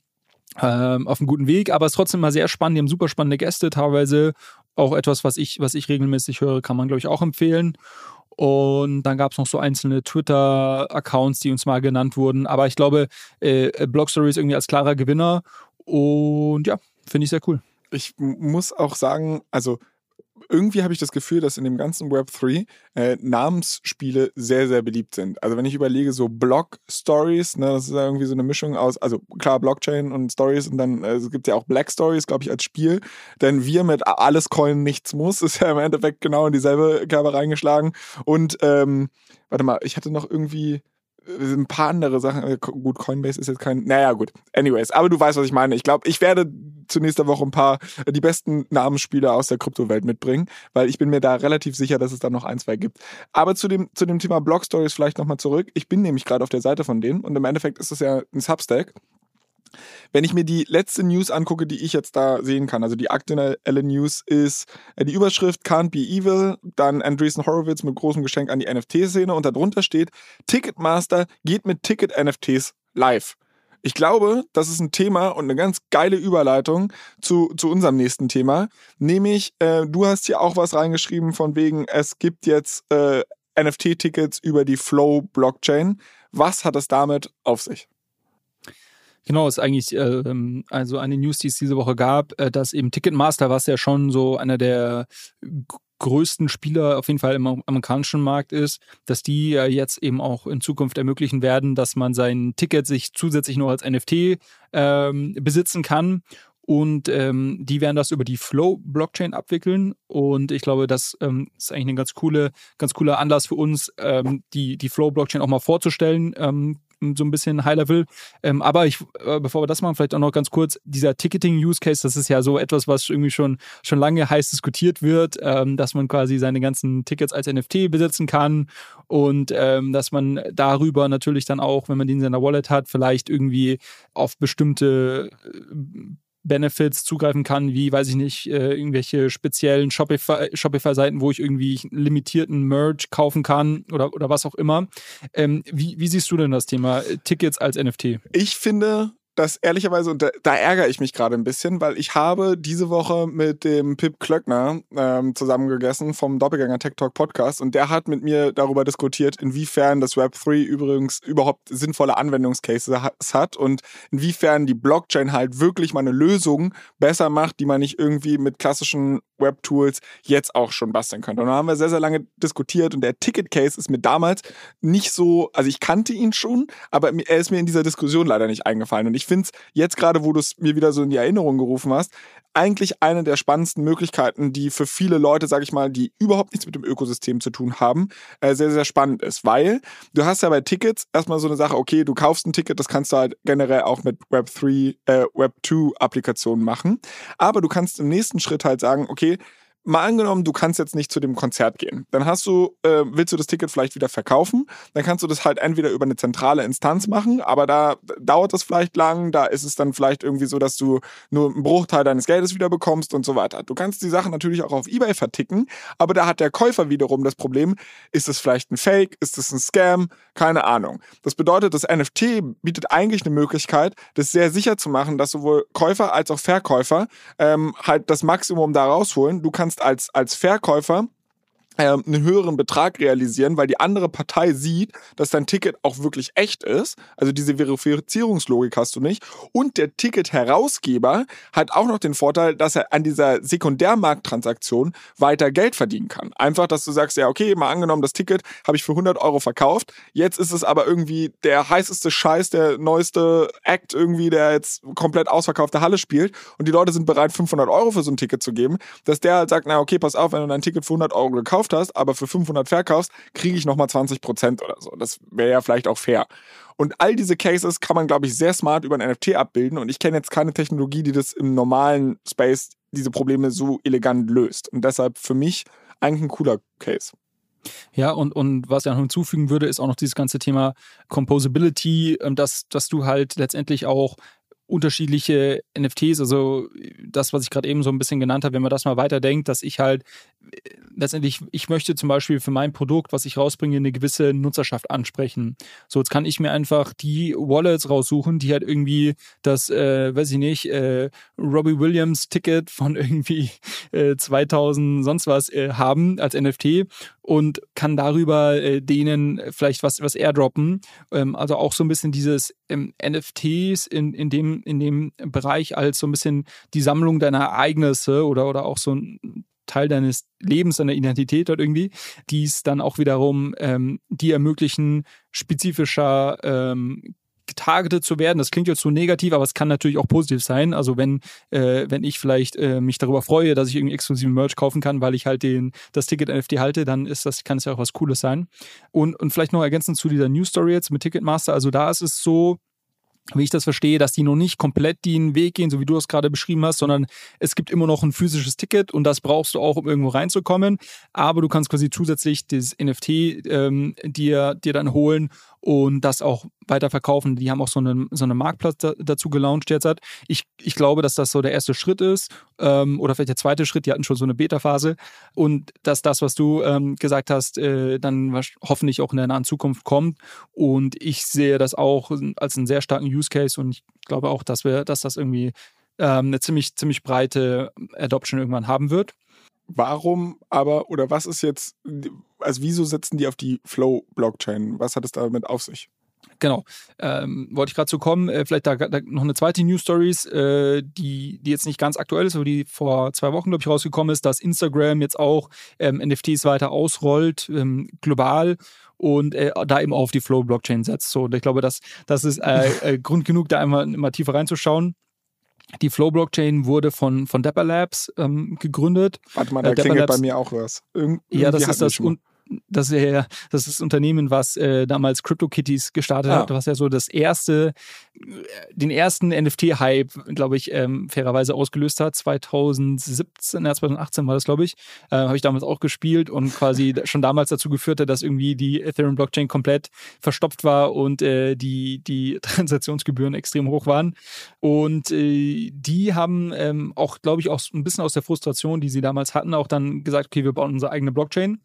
ähm, auf einem guten Weg, aber es ist trotzdem mal sehr spannend. Die haben super spannende Gäste, teilweise auch etwas, was ich, was ich regelmäßig höre, kann man, glaube ich, auch empfehlen. Und dann gab es noch so einzelne Twitter-Accounts, die uns mal genannt wurden. Aber ich glaube, äh, Blog Stories irgendwie als klarer Gewinner. Und ja, finde ich sehr cool. Ich muss auch sagen, also irgendwie habe ich das Gefühl, dass in dem ganzen Web 3 äh, Namensspiele sehr, sehr beliebt sind. Also wenn ich überlege, so Block-Stories, ne, das ist ja irgendwie so eine Mischung aus, also klar, Blockchain und Stories und dann äh, es gibt ja auch Black Stories, glaube ich, als Spiel. Denn wir mit alles Coin nichts muss, ist ja im Endeffekt genau in dieselbe Kerbe reingeschlagen. Und ähm, warte mal, ich hatte noch irgendwie ein paar andere Sachen. Äh, gut, Coinbase ist jetzt kein. Naja, gut. Anyways, aber du weißt, was ich meine. Ich glaube, ich werde zu nächster Woche ein paar äh, die besten Namensspieler aus der Kryptowelt mitbringen, weil ich bin mir da relativ sicher, dass es da noch ein, zwei gibt. Aber zu dem, zu dem Thema Blog Stories vielleicht nochmal zurück. Ich bin nämlich gerade auf der Seite von denen und im Endeffekt ist es ja ein Substack. Wenn ich mir die letzte News angucke, die ich jetzt da sehen kann, also die aktuelle News ist äh, die Überschrift Can't Be Evil, dann Andreessen Horowitz mit großem Geschenk an die NFT-Szene und darunter steht Ticketmaster geht mit Ticket-NFTs live. Ich glaube, das ist ein Thema und eine ganz geile Überleitung zu, zu unserem nächsten Thema. Nämlich, äh, du hast hier auch was reingeschrieben von wegen, es gibt jetzt äh, NFT-Tickets über die Flow-Blockchain. Was hat es damit auf sich? Genau, ist eigentlich äh, also eine News, die es diese Woche gab, äh, dass eben Ticketmaster, was ja schon so einer der größten Spieler auf jeden Fall im amerikanischen Markt ist, dass die ja jetzt eben auch in Zukunft ermöglichen werden, dass man sein Ticket sich zusätzlich noch als NFT ähm, besitzen kann. Und ähm, die werden das über die Flow-Blockchain abwickeln. Und ich glaube, das ähm, ist eigentlich ein ganz coole, ganz cooler Anlass für uns, ähm, die, die Flow-Blockchain auch mal vorzustellen. So ein bisschen High-Level. Ähm, aber ich, äh, bevor wir das machen, vielleicht auch noch ganz kurz, dieser Ticketing-Use-Case, das ist ja so etwas, was irgendwie schon, schon lange heiß diskutiert wird, ähm, dass man quasi seine ganzen Tickets als NFT besitzen kann und ähm, dass man darüber natürlich dann auch, wenn man die in seiner Wallet hat, vielleicht irgendwie auf bestimmte äh, Benefits zugreifen kann, wie, weiß ich nicht, äh, irgendwelche speziellen Shopify-Seiten, Shopify wo ich irgendwie limitierten Merch kaufen kann oder, oder was auch immer. Ähm, wie, wie siehst du denn das Thema äh, Tickets als NFT? Ich finde, dass ehrlicherweise, und da, da ärgere ich mich gerade ein bisschen, weil ich habe diese Woche mit dem Pip Klöckner ähm, zusammengegessen vom Doppelgänger Tech Talk Podcast und der hat mit mir darüber diskutiert, inwiefern das Web 3 übrigens überhaupt sinnvolle Anwendungscases hat und inwiefern die Blockchain halt wirklich mal eine Lösung besser macht, die man nicht irgendwie mit klassischen Web-Tools jetzt auch schon basteln könnte. Und da haben wir sehr, sehr lange diskutiert und der Ticket-Case ist mir damals nicht so, also ich kannte ihn schon, aber er ist mir in dieser Diskussion leider nicht eingefallen und ich finde es jetzt gerade, wo du es mir wieder so in die Erinnerung gerufen hast, eigentlich eine der spannendsten Möglichkeiten, die für viele Leute, sage ich mal, die überhaupt nichts mit dem Ökosystem zu tun haben, äh, sehr, sehr spannend ist. Weil du hast ja bei Tickets erstmal so eine Sache, okay, du kaufst ein Ticket, das kannst du halt generell auch mit Web3, äh, Web2-Applikationen machen. Aber du kannst im nächsten Schritt halt sagen, okay, mal angenommen, du kannst jetzt nicht zu dem Konzert gehen. Dann hast du, äh, willst du das Ticket vielleicht wieder verkaufen? Dann kannst du das halt entweder über eine zentrale Instanz machen, aber da dauert das vielleicht lang, da ist es dann vielleicht irgendwie so, dass du nur einen Bruchteil deines Geldes wieder bekommst und so weiter. Du kannst die Sachen natürlich auch auf Ebay verticken, aber da hat der Käufer wiederum das Problem, ist es vielleicht ein Fake, ist es ein Scam, keine Ahnung. Das bedeutet, das NFT bietet eigentlich eine Möglichkeit, das sehr sicher zu machen, dass sowohl Käufer als auch Verkäufer ähm, halt das Maximum da rausholen. Du kannst als, als Verkäufer einen höheren Betrag realisieren, weil die andere Partei sieht, dass dein Ticket auch wirklich echt ist. Also diese Verifizierungslogik hast du nicht. Und der Ticket-Herausgeber hat auch noch den Vorteil, dass er an dieser Sekundärmarkttransaktion weiter Geld verdienen kann. Einfach, dass du sagst, ja, okay, mal angenommen, das Ticket habe ich für 100 Euro verkauft. Jetzt ist es aber irgendwie der heißeste Scheiß, der neueste Act irgendwie, der jetzt komplett ausverkaufte Halle spielt. Und die Leute sind bereit, 500 Euro für so ein Ticket zu geben. Dass der halt sagt, na okay, pass auf, wenn du dein Ticket für 100 Euro gekauft gekauft hast, aber für 500 verkaufst, kriege ich nochmal 20 Prozent oder so. Das wäre ja vielleicht auch fair. Und all diese Cases kann man, glaube ich, sehr smart über ein NFT abbilden. Und ich kenne jetzt keine Technologie, die das im normalen Space diese Probleme so elegant löst. Und deshalb für mich eigentlich ein cooler Case. Ja, und, und was ich noch hinzufügen würde, ist auch noch dieses ganze Thema Composability, ähm, dass, dass du halt letztendlich auch unterschiedliche NFTs, also das, was ich gerade eben so ein bisschen genannt habe, wenn man das mal weiterdenkt, dass ich halt letztendlich, ich möchte zum Beispiel für mein Produkt, was ich rausbringe, eine gewisse Nutzerschaft ansprechen. So, jetzt kann ich mir einfach die Wallets raussuchen, die halt irgendwie das, äh, weiß ich nicht, äh, Robbie Williams Ticket von irgendwie äh, 2000 sonst was äh, haben als NFT und kann darüber äh, denen vielleicht was, was airdroppen. Ähm, also auch so ein bisschen dieses ähm, NFTs in, in, dem, in dem Bereich als so ein bisschen die Sammlung deiner Ereignisse oder, oder auch so ein Teil deines Lebens, deiner Identität dort irgendwie, die es dann auch wiederum ähm, die ermöglichen, spezifischer ähm, getargetet zu werden. Das klingt jetzt so negativ, aber es kann natürlich auch positiv sein. Also wenn, äh, wenn ich vielleicht äh, mich darüber freue, dass ich irgendwie exklusiven Merch kaufen kann, weil ich halt den, das Ticket NFT halte, dann ist das, kann es ja auch was Cooles sein. Und, und vielleicht noch ergänzend zu dieser News Story jetzt mit Ticketmaster. Also da ist es so, wie ich das verstehe, dass die noch nicht komplett den Weg gehen, so wie du das gerade beschrieben hast, sondern es gibt immer noch ein physisches Ticket und das brauchst du auch, um irgendwo reinzukommen. Aber du kannst quasi zusätzlich das NFT ähm, dir, dir dann holen und das auch weiterverkaufen. Die haben auch so einen, so einen Marktplatz da, dazu gelauncht jetzt. Ich, ich glaube, dass das so der erste Schritt ist ähm, oder vielleicht der zweite Schritt. Die hatten schon so eine Beta-Phase und dass das, was du ähm, gesagt hast, äh, dann hoffentlich auch in der nahen Zukunft kommt. Und ich sehe das auch als einen sehr starken Use Case und ich glaube auch, dass wir, dass das irgendwie ähm, eine ziemlich, ziemlich breite Adoption irgendwann haben wird. Warum aber, oder was ist jetzt, also wieso setzen die auf die Flow-Blockchain? Was hat es damit auf sich? Genau, ähm, wollte ich gerade zu kommen. Äh, vielleicht da, da, noch eine zweite News Stories, äh, die, die jetzt nicht ganz aktuell ist, aber die vor zwei Wochen, glaube ich, rausgekommen ist, dass Instagram jetzt auch ähm, NFTs weiter ausrollt, ähm, global und äh, da eben auf die Flow-Blockchain setzt. So, und ich glaube, das, das ist äh, äh, Grund genug, da einmal immer tiefer reinzuschauen. Die Flow-Blockchain wurde von, von Dapper Labs ähm, gegründet. Warte mal, da äh, klingelt Labs, bei mir auch was. Irgend, ja, das ist das, un das ist ja das, ist das Unternehmen, was äh, damals CryptoKitties gestartet ah. hat, was ja so das erste, den ersten NFT-Hype, glaube ich, ähm, fairerweise ausgelöst hat. 2017, ja, 2018 war das, glaube ich, äh, habe ich damals auch gespielt und quasi schon damals dazu geführt hat, dass irgendwie die Ethereum-Blockchain komplett verstopft war und äh, die, die Transaktionsgebühren extrem hoch waren. Und äh, die haben ähm, auch, glaube ich, auch ein bisschen aus der Frustration, die sie damals hatten, auch dann gesagt, okay, wir bauen unsere eigene Blockchain.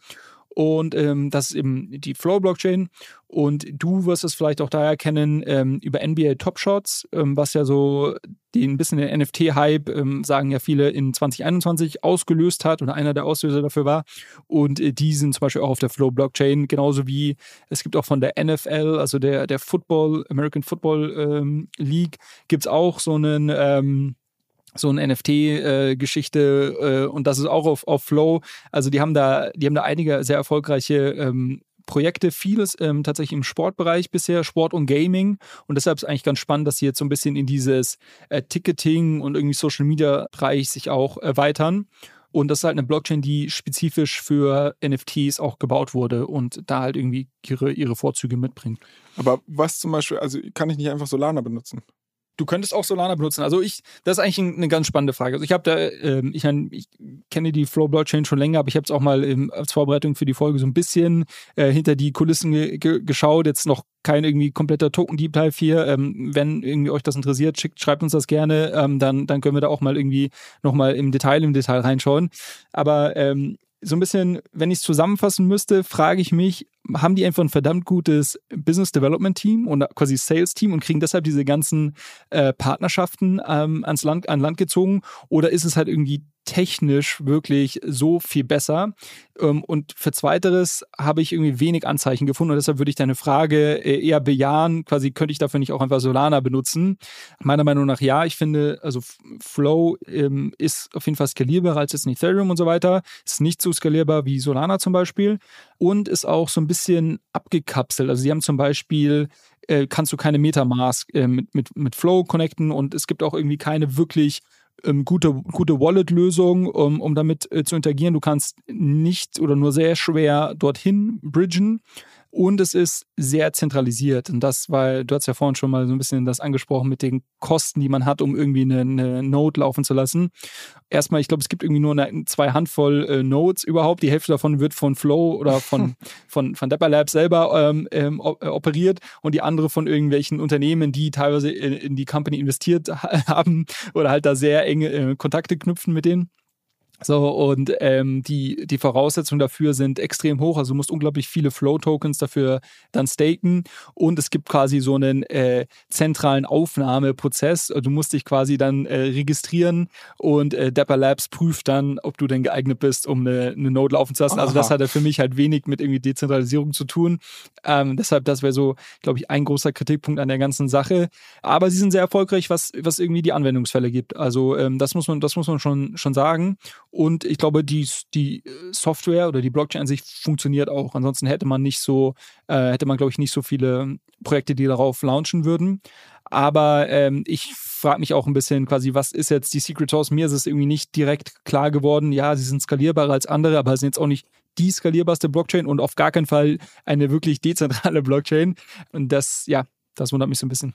Und ähm, das ist eben die Flow-Blockchain. Und du wirst es vielleicht auch daher kennen ähm, über NBA Top Shots, ähm, was ja so den bisschen den NFT-Hype, ähm, sagen ja viele, in 2021 ausgelöst hat oder einer der Auslöser dafür war. Und äh, die sind zum Beispiel auch auf der Flow-Blockchain, genauso wie es gibt auch von der NFL, also der, der Football, American Football ähm, League, gibt es auch so einen ähm, so eine NFT-Geschichte äh, äh, und das ist auch auf, auf Flow. Also die haben da, die haben da einige sehr erfolgreiche ähm, Projekte, vieles ähm, tatsächlich im Sportbereich bisher, Sport und Gaming. Und deshalb ist eigentlich ganz spannend, dass sie jetzt so ein bisschen in dieses äh, Ticketing und irgendwie Social Media Bereich sich auch erweitern. Und das ist halt eine Blockchain, die spezifisch für NFTs auch gebaut wurde und da halt irgendwie ihre, ihre Vorzüge mitbringt. Aber was zum Beispiel, also kann ich nicht einfach Solana benutzen? Du könntest auch Solana benutzen. Also ich, das ist eigentlich eine ganz spannende Frage. Also ich habe da, ähm, ich, ich kenne die Flow Blockchain schon länger, aber ich habe es auch mal ähm, als Vorbereitung für die Folge so ein bisschen äh, hinter die Kulissen ge ge geschaut. Jetzt noch kein irgendwie kompletter Token Deep Dive hier. Ähm, wenn irgendwie euch das interessiert, schickt, schreibt uns das gerne. Ähm, dann, dann können wir da auch mal irgendwie nochmal im Detail, im Detail reinschauen. Aber ähm, so ein bisschen, wenn ich es zusammenfassen müsste, frage ich mich, haben die einfach ein verdammt gutes Business Development Team und quasi Sales Team und kriegen deshalb diese ganzen äh, Partnerschaften ähm, ans Land, an Land gezogen? Oder ist es halt irgendwie technisch wirklich so viel besser. Ähm, und für Zweiteres habe ich irgendwie wenig Anzeichen gefunden und deshalb würde ich deine Frage äh, eher bejahen. Quasi könnte ich dafür nicht auch einfach Solana benutzen? Meiner Meinung nach ja. Ich finde, also Flow ähm, ist auf jeden Fall skalierbarer als jetzt ein Ethereum und so weiter. Ist nicht so skalierbar wie Solana zum Beispiel und ist auch so ein bisschen abgekapselt. Also sie haben zum Beispiel äh, kannst du keine Metamask äh, mit, mit, mit Flow connecten und es gibt auch irgendwie keine wirklich ähm, gute, gute Wallet-Lösung, um, um damit äh, zu interagieren. Du kannst nicht oder nur sehr schwer dorthin bridgen und es ist sehr zentralisiert. Und das, weil du hast ja vorhin schon mal so ein bisschen das angesprochen mit den Kosten, die man hat, um irgendwie eine, eine Node laufen zu lassen. Erstmal, ich glaube, es gibt irgendwie nur eine, zwei Handvoll äh, Nodes überhaupt. Die Hälfte davon wird von Flow oder von, von, von Dapper Labs selber ähm, ähm, äh, operiert und die andere von irgendwelchen Unternehmen, die teilweise in, in die Company investiert haben oder halt da sehr enge äh, Kontakte knüpfen mit denen. So, und ähm, die, die Voraussetzungen dafür sind extrem hoch. Also du musst unglaublich viele Flow-Tokens dafür dann staken. Und es gibt quasi so einen äh, zentralen Aufnahmeprozess. Du musst dich quasi dann äh, registrieren und äh, Dapper Labs prüft dann, ob du denn geeignet bist, um eine, eine Node laufen zu lassen. Aha. Also das hat ja für mich halt wenig mit irgendwie Dezentralisierung zu tun. Ähm, deshalb, das wäre so, glaube ich, ein großer Kritikpunkt an der ganzen Sache. Aber sie sind sehr erfolgreich, was, was irgendwie die Anwendungsfälle gibt. Also ähm, das muss man, das muss man schon, schon sagen. Und ich glaube, die, die Software oder die Blockchain an sich funktioniert auch. Ansonsten hätte man nicht so, äh, hätte man, glaube ich, nicht so viele Projekte, die darauf launchen würden. Aber ähm, ich frage mich auch ein bisschen quasi, was ist jetzt die Secret Source? Mir ist es irgendwie nicht direkt klar geworden. Ja, sie sind skalierbarer als andere, aber sind jetzt auch nicht die skalierbarste Blockchain und auf gar keinen Fall eine wirklich dezentrale Blockchain. Und das, ja, das wundert mich so ein bisschen.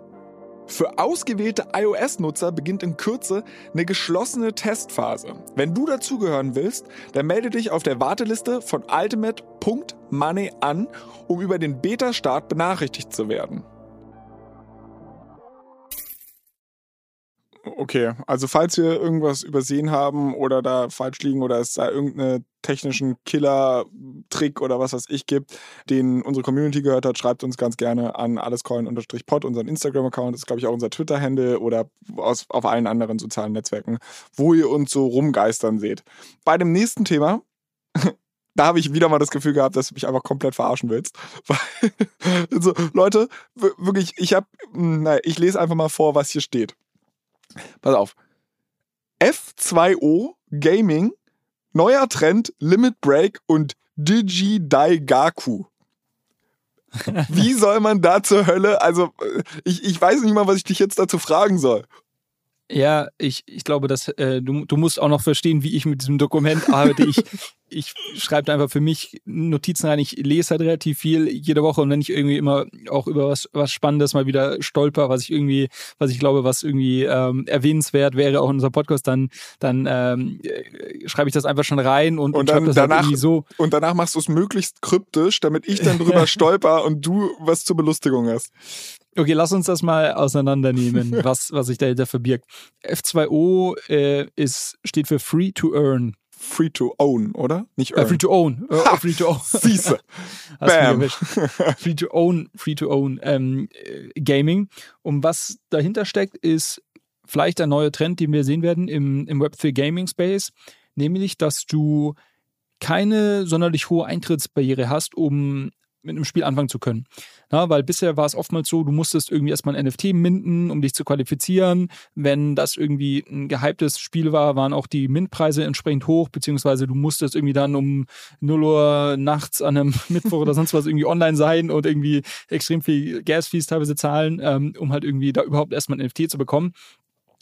Für ausgewählte iOS-Nutzer beginnt in Kürze eine geschlossene Testphase. Wenn du dazugehören willst, dann melde dich auf der Warteliste von ultimate.money an, um über den Beta-Start benachrichtigt zu werden. Okay, also falls wir irgendwas übersehen haben oder da falsch liegen oder es da irgendeinen technischen Killer-Trick oder was weiß ich gibt, den unsere Community gehört hat, schreibt uns ganz gerne an allescoin-pod, unseren Instagram-Account, ist glaube ich auch unser Twitter-Handle oder aus, auf allen anderen sozialen Netzwerken, wo ihr uns so rumgeistern seht. Bei dem nächsten Thema da habe ich wieder mal das Gefühl gehabt, dass du mich einfach komplett verarschen willst. also, Leute, wirklich, ich habe, hm, naja, ich lese einfach mal vor, was hier steht. Pass auf. F2O Gaming, neuer Trend, Limit Break und Digidaigaku. Wie soll man da zur Hölle? Also, ich, ich weiß nicht mal, was ich dich jetzt dazu fragen soll. Ja, ich, ich glaube, dass äh, du, du musst auch noch verstehen, wie ich mit diesem Dokument arbeite. Ich, ich schreibe einfach für mich Notizen rein. Ich lese halt relativ viel jede Woche und wenn ich irgendwie immer auch über was, was Spannendes mal wieder stolper, was ich irgendwie, was ich glaube, was irgendwie ähm, erwähnenswert wäre, auch in unserem Podcast, dann, dann ähm, äh, schreibe ich das einfach schon rein und, und, dann, das halt danach, halt irgendwie so. Und danach machst du es möglichst kryptisch, damit ich dann drüber stolper und du was zur Belustigung hast. Okay, lass uns das mal auseinandernehmen, was, was sich dahinter verbirgt. F2O äh, ist, steht für Free to Earn. Free to Own, oder? Nicht Earn. Äh, free to Own. Ha, free to Own. Siehste. Bam. free to Own, Free to Own ähm, äh, Gaming. Und was dahinter steckt, ist vielleicht ein neuer Trend, den wir sehen werden im, im Web3 Gaming Space, nämlich, dass du keine sonderlich hohe Eintrittsbarriere hast, um mit einem Spiel anfangen zu können. Ja, weil bisher war es oftmals so, du musstest irgendwie erstmal ein NFT minden, um dich zu qualifizieren. Wenn das irgendwie ein gehyptes Spiel war, waren auch die Mintpreise entsprechend hoch, beziehungsweise du musstest irgendwie dann um 0 Uhr nachts an einem Mittwoch oder sonst was irgendwie online sein und irgendwie extrem viel Gas-Fees teilweise zahlen, ähm, um halt irgendwie da überhaupt erstmal ein NFT zu bekommen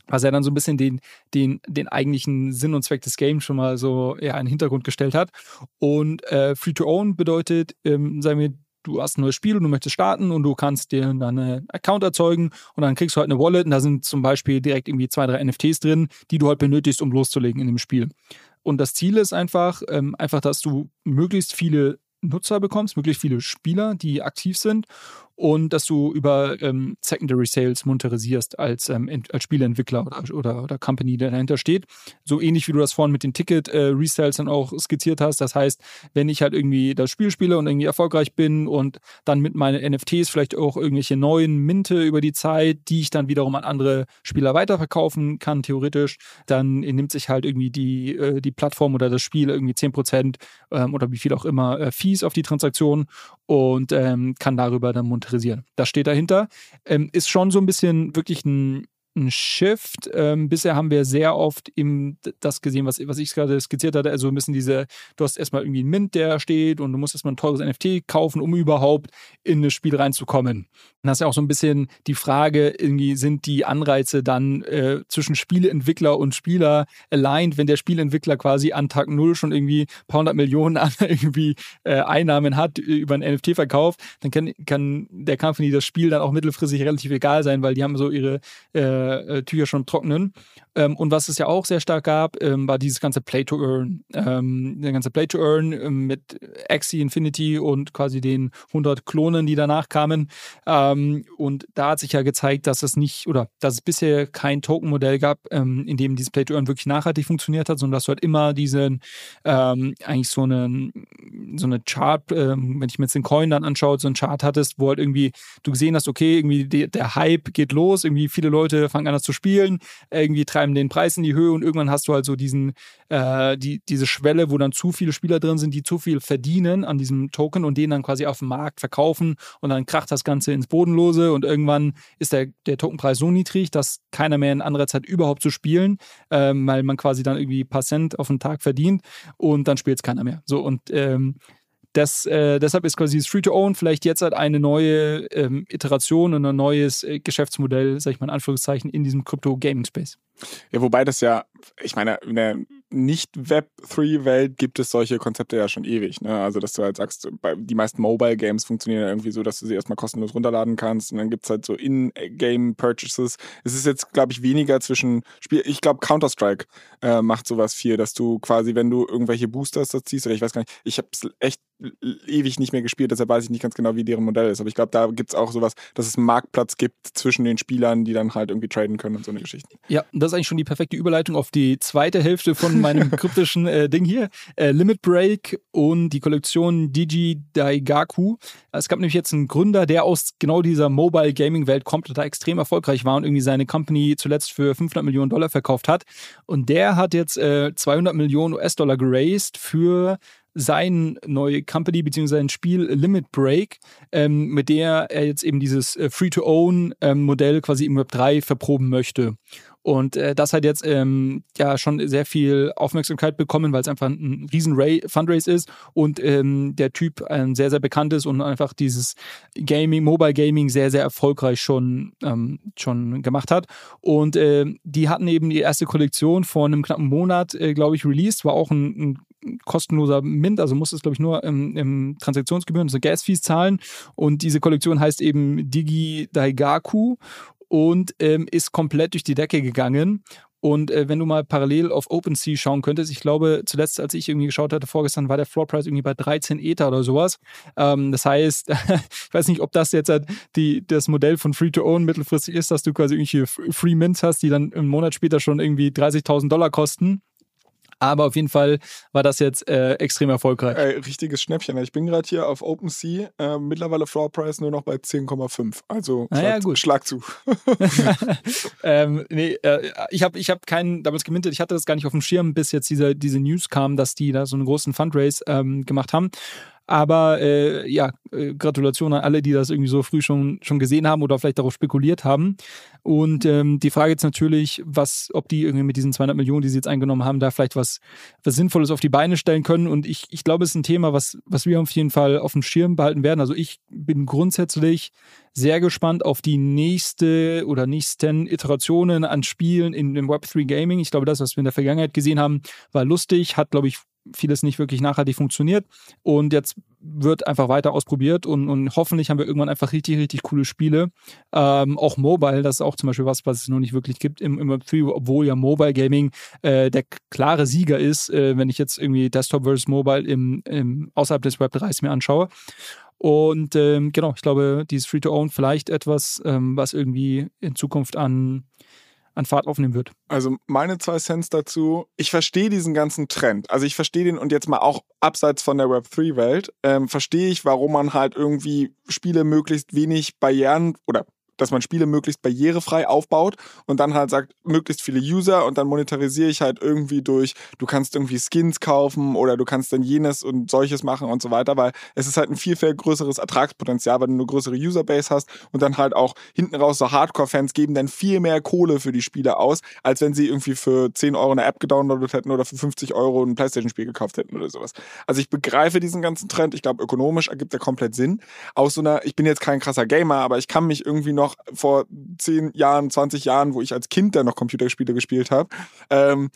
was er dann so ein bisschen den, den, den eigentlichen Sinn und Zweck des Games schon mal so ja, in den Hintergrund gestellt hat. Und äh, Free-to-Own bedeutet, ähm, sagen wir, du hast ein neues Spiel und du möchtest starten und du kannst dir dann einen Account erzeugen und dann kriegst du halt eine Wallet und da sind zum Beispiel direkt irgendwie zwei, drei NFTs drin, die du halt benötigst, um loszulegen in dem Spiel. Und das Ziel ist einfach, ähm, einfach, dass du möglichst viele Nutzer bekommst, möglichst viele Spieler, die aktiv sind und dass du über ähm, Secondary Sales monetarisierst als, ähm, als Spieleentwickler oder, oder, oder Company, der dahinter steht. So ähnlich wie du das vorhin mit den Ticket-Resales äh, dann auch skizziert hast. Das heißt, wenn ich halt irgendwie das Spiel spiele und irgendwie erfolgreich bin und dann mit meinen NFTs vielleicht auch irgendwelche neuen Minte über die Zeit, die ich dann wiederum an andere Spieler weiterverkaufen kann, theoretisch, dann nimmt sich halt irgendwie die, äh, die Plattform oder das Spiel irgendwie 10% ähm, oder wie viel auch immer äh, Fees auf die Transaktion und ähm, kann darüber dann monetarisieren. Das steht dahinter. Ähm, ist schon so ein bisschen wirklich ein ein Shift. Ähm, bisher haben wir sehr oft eben das gesehen, was, was ich gerade skizziert hatte, also ein bisschen diese, du hast erstmal irgendwie einen Mint, der steht und du musst erstmal ein teures NFT kaufen, um überhaupt in das Spiel reinzukommen. Und das ist ja auch so ein bisschen die Frage, irgendwie sind die Anreize dann äh, zwischen Spieleentwickler und Spieler aligned, wenn der Spieleentwickler quasi an Tag Null schon irgendwie ein paar hundert Millionen an irgendwie äh, Einnahmen hat über einen NFT-Verkauf, dann kann, kann der Company das Spiel dann auch mittelfristig relativ egal sein, weil die haben so ihre äh, äh, Tücher schon trocknen. Ähm, und was es ja auch sehr stark gab, ähm, war dieses ganze Play to Earn. Ähm, der ganze Play to Earn ähm, mit Axie Infinity und quasi den 100 Klonen, die danach kamen. Ähm, und da hat sich ja gezeigt, dass es nicht oder dass es bisher kein Token-Modell gab, ähm, in dem dieses Play to Earn wirklich nachhaltig funktioniert hat, sondern dass du halt immer diesen eigentlich so eine, so eine Chart, wenn ich mir jetzt den Coin dann anschaue, so einen Chart hattest, wo halt irgendwie du gesehen hast, okay, irgendwie die, der Hype geht los, irgendwie viele Leute fangen an das zu spielen, irgendwie treiben den Preis in die Höhe und irgendwann hast du halt so diesen, äh, die, diese Schwelle, wo dann zu viele Spieler drin sind, die zu viel verdienen an diesem Token und den dann quasi auf dem Markt verkaufen und dann kracht das Ganze ins Bodenlose und irgendwann ist der, der Tokenpreis so niedrig, dass keiner mehr in anderer Zeit überhaupt zu spielen, ähm, weil man quasi dann irgendwie ein paar Cent auf den Tag verdient und dann spielt es keiner mehr. So und ähm, das, äh, deshalb ist quasi das Free-to-Own vielleicht jetzt halt eine neue ähm, Iteration und ein neues äh, Geschäftsmodell, sag ich mal in Anführungszeichen, in diesem Crypto-Gaming-Space. Ja, wobei das ja, ich meine, in der Nicht-Web3-Welt gibt es solche Konzepte ja schon ewig. Ne? Also, dass du halt sagst, die meisten Mobile-Games funktionieren ja irgendwie so, dass du sie erstmal kostenlos runterladen kannst und dann gibt es halt so In-Game-Purchases. Es ist jetzt, glaube ich, weniger zwischen Spiel. Ich glaube, Counter-Strike äh, macht sowas viel, dass du quasi, wenn du irgendwelche Boosters da ziehst, oder ich weiß gar nicht, ich habe es echt ewig nicht mehr gespielt, deshalb weiß ich nicht ganz genau, wie deren Modell ist. Aber ich glaube, da gibt es auch sowas, dass es einen Marktplatz gibt zwischen den Spielern, die dann halt irgendwie traden können und so eine Geschichte. Ja, das ist eigentlich schon die perfekte Überleitung auf die zweite Hälfte von meinem kryptischen äh, Ding hier. Äh, Limit Break und die Kollektion Digi Daigaku. Es gab nämlich jetzt einen Gründer, der aus genau dieser Mobile Gaming Welt kommt und da extrem erfolgreich war und irgendwie seine Company zuletzt für 500 Millionen Dollar verkauft hat. Und der hat jetzt äh, 200 Millionen US-Dollar geraced für sein neue Company bzw. sein Spiel Limit Break, ähm, mit der er jetzt eben dieses äh, Free-to-Own-Modell ähm, quasi im Web 3 verproben möchte. Und äh, das hat jetzt ähm, ja schon sehr viel Aufmerksamkeit bekommen, weil es einfach ein riesen Ray Fundraise ist und ähm, der Typ ein sehr, sehr bekannt ist und einfach dieses Gaming, Mobile Gaming sehr, sehr erfolgreich schon, ähm, schon gemacht hat. Und äh, die hatten eben die erste Kollektion vor einem knappen Monat, äh, glaube ich, released. War auch ein, ein kostenloser Mint, also muss es, glaube ich, nur im, im Transaktionsgebühren, also Gas-Fees zahlen. Und diese Kollektion heißt eben Digi Daigaku und ähm, ist komplett durch die Decke gegangen. Und äh, wenn du mal parallel auf OpenSea schauen könntest, ich glaube, zuletzt, als ich irgendwie geschaut hatte, vorgestern war der Floor Price irgendwie bei 13 Ether oder sowas. Ähm, das heißt, ich weiß nicht, ob das jetzt halt die, das Modell von Free-to-Own mittelfristig ist, dass du quasi irgendwelche Free Mints hast, die dann einen Monat später schon irgendwie 30.000 Dollar kosten. Aber auf jeden Fall war das jetzt äh, extrem erfolgreich. Ey, richtiges Schnäppchen. Ich bin gerade hier auf OpenSea. Äh, mittlerweile Floor Price nur noch bei 10,5. Also schlag, ja, gut. schlag zu. ähm, nee, äh, ich habe ich hab keinen damals gemintet. Ich hatte das gar nicht auf dem Schirm, bis jetzt diese, diese News kam, dass die da so einen großen Fundraise ähm, gemacht haben. Aber äh, ja, äh, Gratulation an alle, die das irgendwie so früh schon, schon gesehen haben oder vielleicht darauf spekuliert haben. Und ähm, die Frage jetzt natürlich, was, ob die irgendwie mit diesen 200 Millionen, die sie jetzt eingenommen haben, da vielleicht was, was Sinnvolles auf die Beine stellen können. Und ich, ich glaube, es ist ein Thema, was, was wir auf jeden Fall auf dem Schirm behalten werden. Also ich bin grundsätzlich sehr gespannt auf die nächste oder nächsten Iterationen an Spielen in dem Web3 Gaming. Ich glaube, das, was wir in der Vergangenheit gesehen haben, war lustig, hat, glaube ich, vieles nicht wirklich nachhaltig funktioniert. Und jetzt wird einfach weiter ausprobiert und, und hoffentlich haben wir irgendwann einfach richtig, richtig coole Spiele. Ähm, auch Mobile, das ist auch zum Beispiel was, was es noch nicht wirklich gibt im, im Web3, obwohl ja Mobile Gaming äh, der klare Sieger ist, äh, wenn ich jetzt irgendwie Desktop versus Mobile im, im, außerhalb des Web 3 mir anschaue. Und ähm, genau, ich glaube, dieses Free-to-Own vielleicht etwas, ähm, was irgendwie in Zukunft an an Fahrt aufnehmen wird. Also meine zwei Cents dazu. Ich verstehe diesen ganzen Trend. Also ich verstehe den und jetzt mal auch abseits von der Web3-Welt, ähm, verstehe ich, warum man halt irgendwie Spiele möglichst wenig Barrieren oder dass man Spiele möglichst barrierefrei aufbaut und dann halt sagt, möglichst viele User und dann monetarisiere ich halt irgendwie durch, du kannst irgendwie Skins kaufen oder du kannst dann jenes und solches machen und so weiter, weil es ist halt ein viel, viel größeres Ertragspotenzial, weil du eine größere Userbase hast und dann halt auch hinten raus so Hardcore-Fans geben dann viel mehr Kohle für die Spiele aus, als wenn sie irgendwie für 10 Euro eine App gedownloadet hätten oder für 50 Euro ein Playstation-Spiel gekauft hätten oder sowas. Also ich begreife diesen ganzen Trend, ich glaube ökonomisch ergibt er komplett Sinn. Aus so einer, ich bin jetzt kein krasser Gamer, aber ich kann mich irgendwie noch noch vor 10 Jahren, 20 Jahren, wo ich als Kind dann noch Computerspiele gespielt habe, ähm,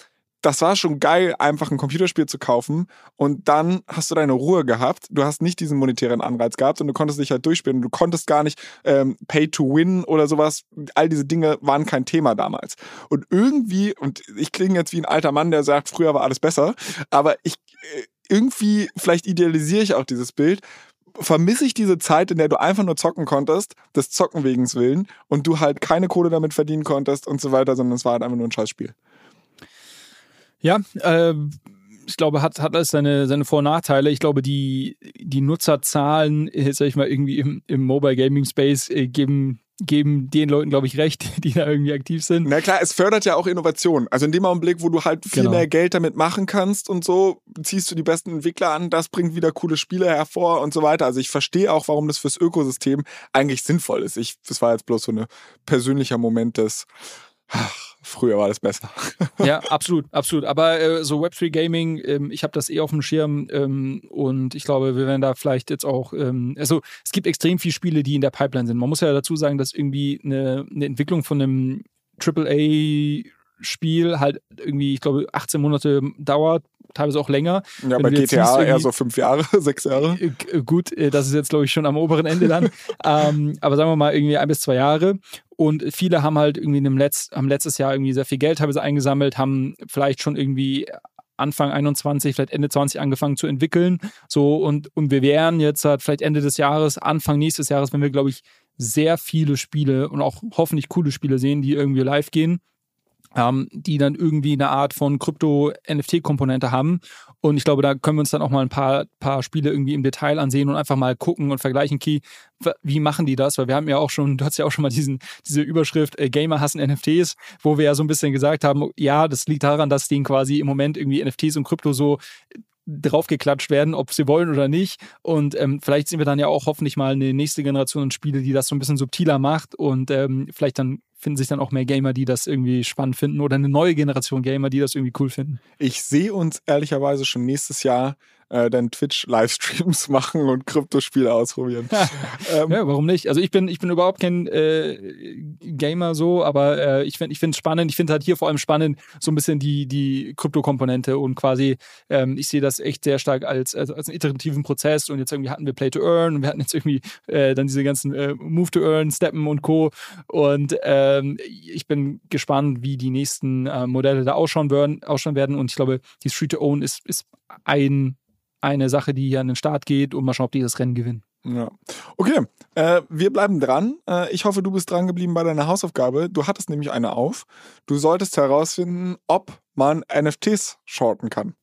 das war schon geil, einfach ein Computerspiel zu kaufen und dann hast du deine Ruhe gehabt. Du hast nicht diesen monetären Anreiz gehabt und du konntest dich halt durchspielen. Du konntest gar nicht ähm, Pay to Win oder sowas. All diese Dinge waren kein Thema damals. Und irgendwie, und ich klinge jetzt wie ein alter Mann, der sagt, früher war alles besser, aber ich äh, irgendwie, vielleicht idealisiere ich auch dieses Bild, vermisse ich diese Zeit, in der du einfach nur zocken konntest, des Zocken wegen Willen, und du halt keine Kohle damit verdienen konntest und so weiter, sondern es war halt einfach nur ein Scheißspiel. Ja, äh, ich glaube, hat, hat alles seine, seine Vor- und Nachteile. Ich glaube, die, die Nutzerzahlen, sag ich mal, irgendwie im, im Mobile Gaming Space äh, geben geben den Leuten, glaube ich, recht, die da irgendwie aktiv sind. Na klar, es fördert ja auch Innovation. Also in dem Augenblick, wo du halt viel genau. mehr Geld damit machen kannst und so, ziehst du die besten Entwickler an, das bringt wieder coole Spiele hervor und so weiter. Also ich verstehe auch, warum das fürs Ökosystem eigentlich sinnvoll ist. Ich, das war jetzt bloß so ein persönlicher Moment des, ach, früher war das besser. ja, absolut, absolut. Aber äh, so Web3 Gaming, ähm, ich habe das eh auf dem Schirm ähm, und ich glaube, wir werden da vielleicht jetzt auch, ähm, also es gibt extrem viele Spiele, die in der Pipeline sind. Man muss ja dazu sagen, dass irgendwie eine, eine Entwicklung von einem AAA Spiel halt irgendwie, ich glaube, 18 Monate dauert, teilweise auch länger. Ja, bei GTA eher so fünf Jahre, sechs Jahre. Äh, gut, äh, das ist jetzt, glaube ich, schon am oberen Ende dann. ähm, aber sagen wir mal irgendwie ein bis zwei Jahre. Und viele haben halt irgendwie im Letz-, haben letztes Jahr irgendwie sehr viel Geld teilweise eingesammelt, haben vielleicht schon irgendwie Anfang 21, vielleicht Ende 20 angefangen zu entwickeln. So, und, und wir wären jetzt halt vielleicht Ende des Jahres, Anfang nächstes Jahres, wenn wir, glaube ich, sehr viele Spiele und auch hoffentlich coole Spiele sehen, die irgendwie live gehen ähm, die dann irgendwie eine Art von Krypto-NFT-Komponente haben. Und ich glaube, da können wir uns dann auch mal ein paar, paar Spiele irgendwie im Detail ansehen und einfach mal gucken und vergleichen, Key, wie machen die das? Weil wir haben ja auch schon, du hast ja auch schon mal diesen, diese Überschrift äh, Gamer hassen NFTs, wo wir ja so ein bisschen gesagt haben, ja, das liegt daran, dass denen quasi im Moment irgendwie NFTs und Krypto so draufgeklatscht werden, ob sie wollen oder nicht. Und ähm, vielleicht sind wir dann ja auch hoffentlich mal eine nächste Generation und Spiele, die das so ein bisschen subtiler macht und ähm, vielleicht dann finden sich dann auch mehr Gamer, die das irgendwie spannend finden oder eine neue Generation Gamer, die das irgendwie cool finden. Ich sehe uns ehrlicherweise schon nächstes Jahr äh, dann Twitch-Livestreams machen und Kryptospiele ausprobieren. ähm, ja, warum nicht? Also ich bin, ich bin überhaupt kein äh, Gamer so, aber äh, ich finde ich es spannend. Ich finde halt hier vor allem spannend so ein bisschen die, die Krypto-Komponente und quasi, ähm, ich sehe das echt sehr stark als, als, als einen iterativen Prozess und jetzt irgendwie hatten wir Play to Earn und wir hatten jetzt irgendwie äh, dann diese ganzen äh, Move to Earn, Steppen und Co. Und ähm, ich bin gespannt, wie die nächsten äh, Modelle da ausschauen werden, ausschauen werden und ich glaube, die Street to Own ist, ist ein eine Sache, die hier an den Start geht und mal schauen, ob die das Rennen gewinnen. Ja. Okay, äh, wir bleiben dran. Äh, ich hoffe, du bist dran geblieben bei deiner Hausaufgabe. Du hattest nämlich eine auf. Du solltest herausfinden, ob man NFTs shorten kann.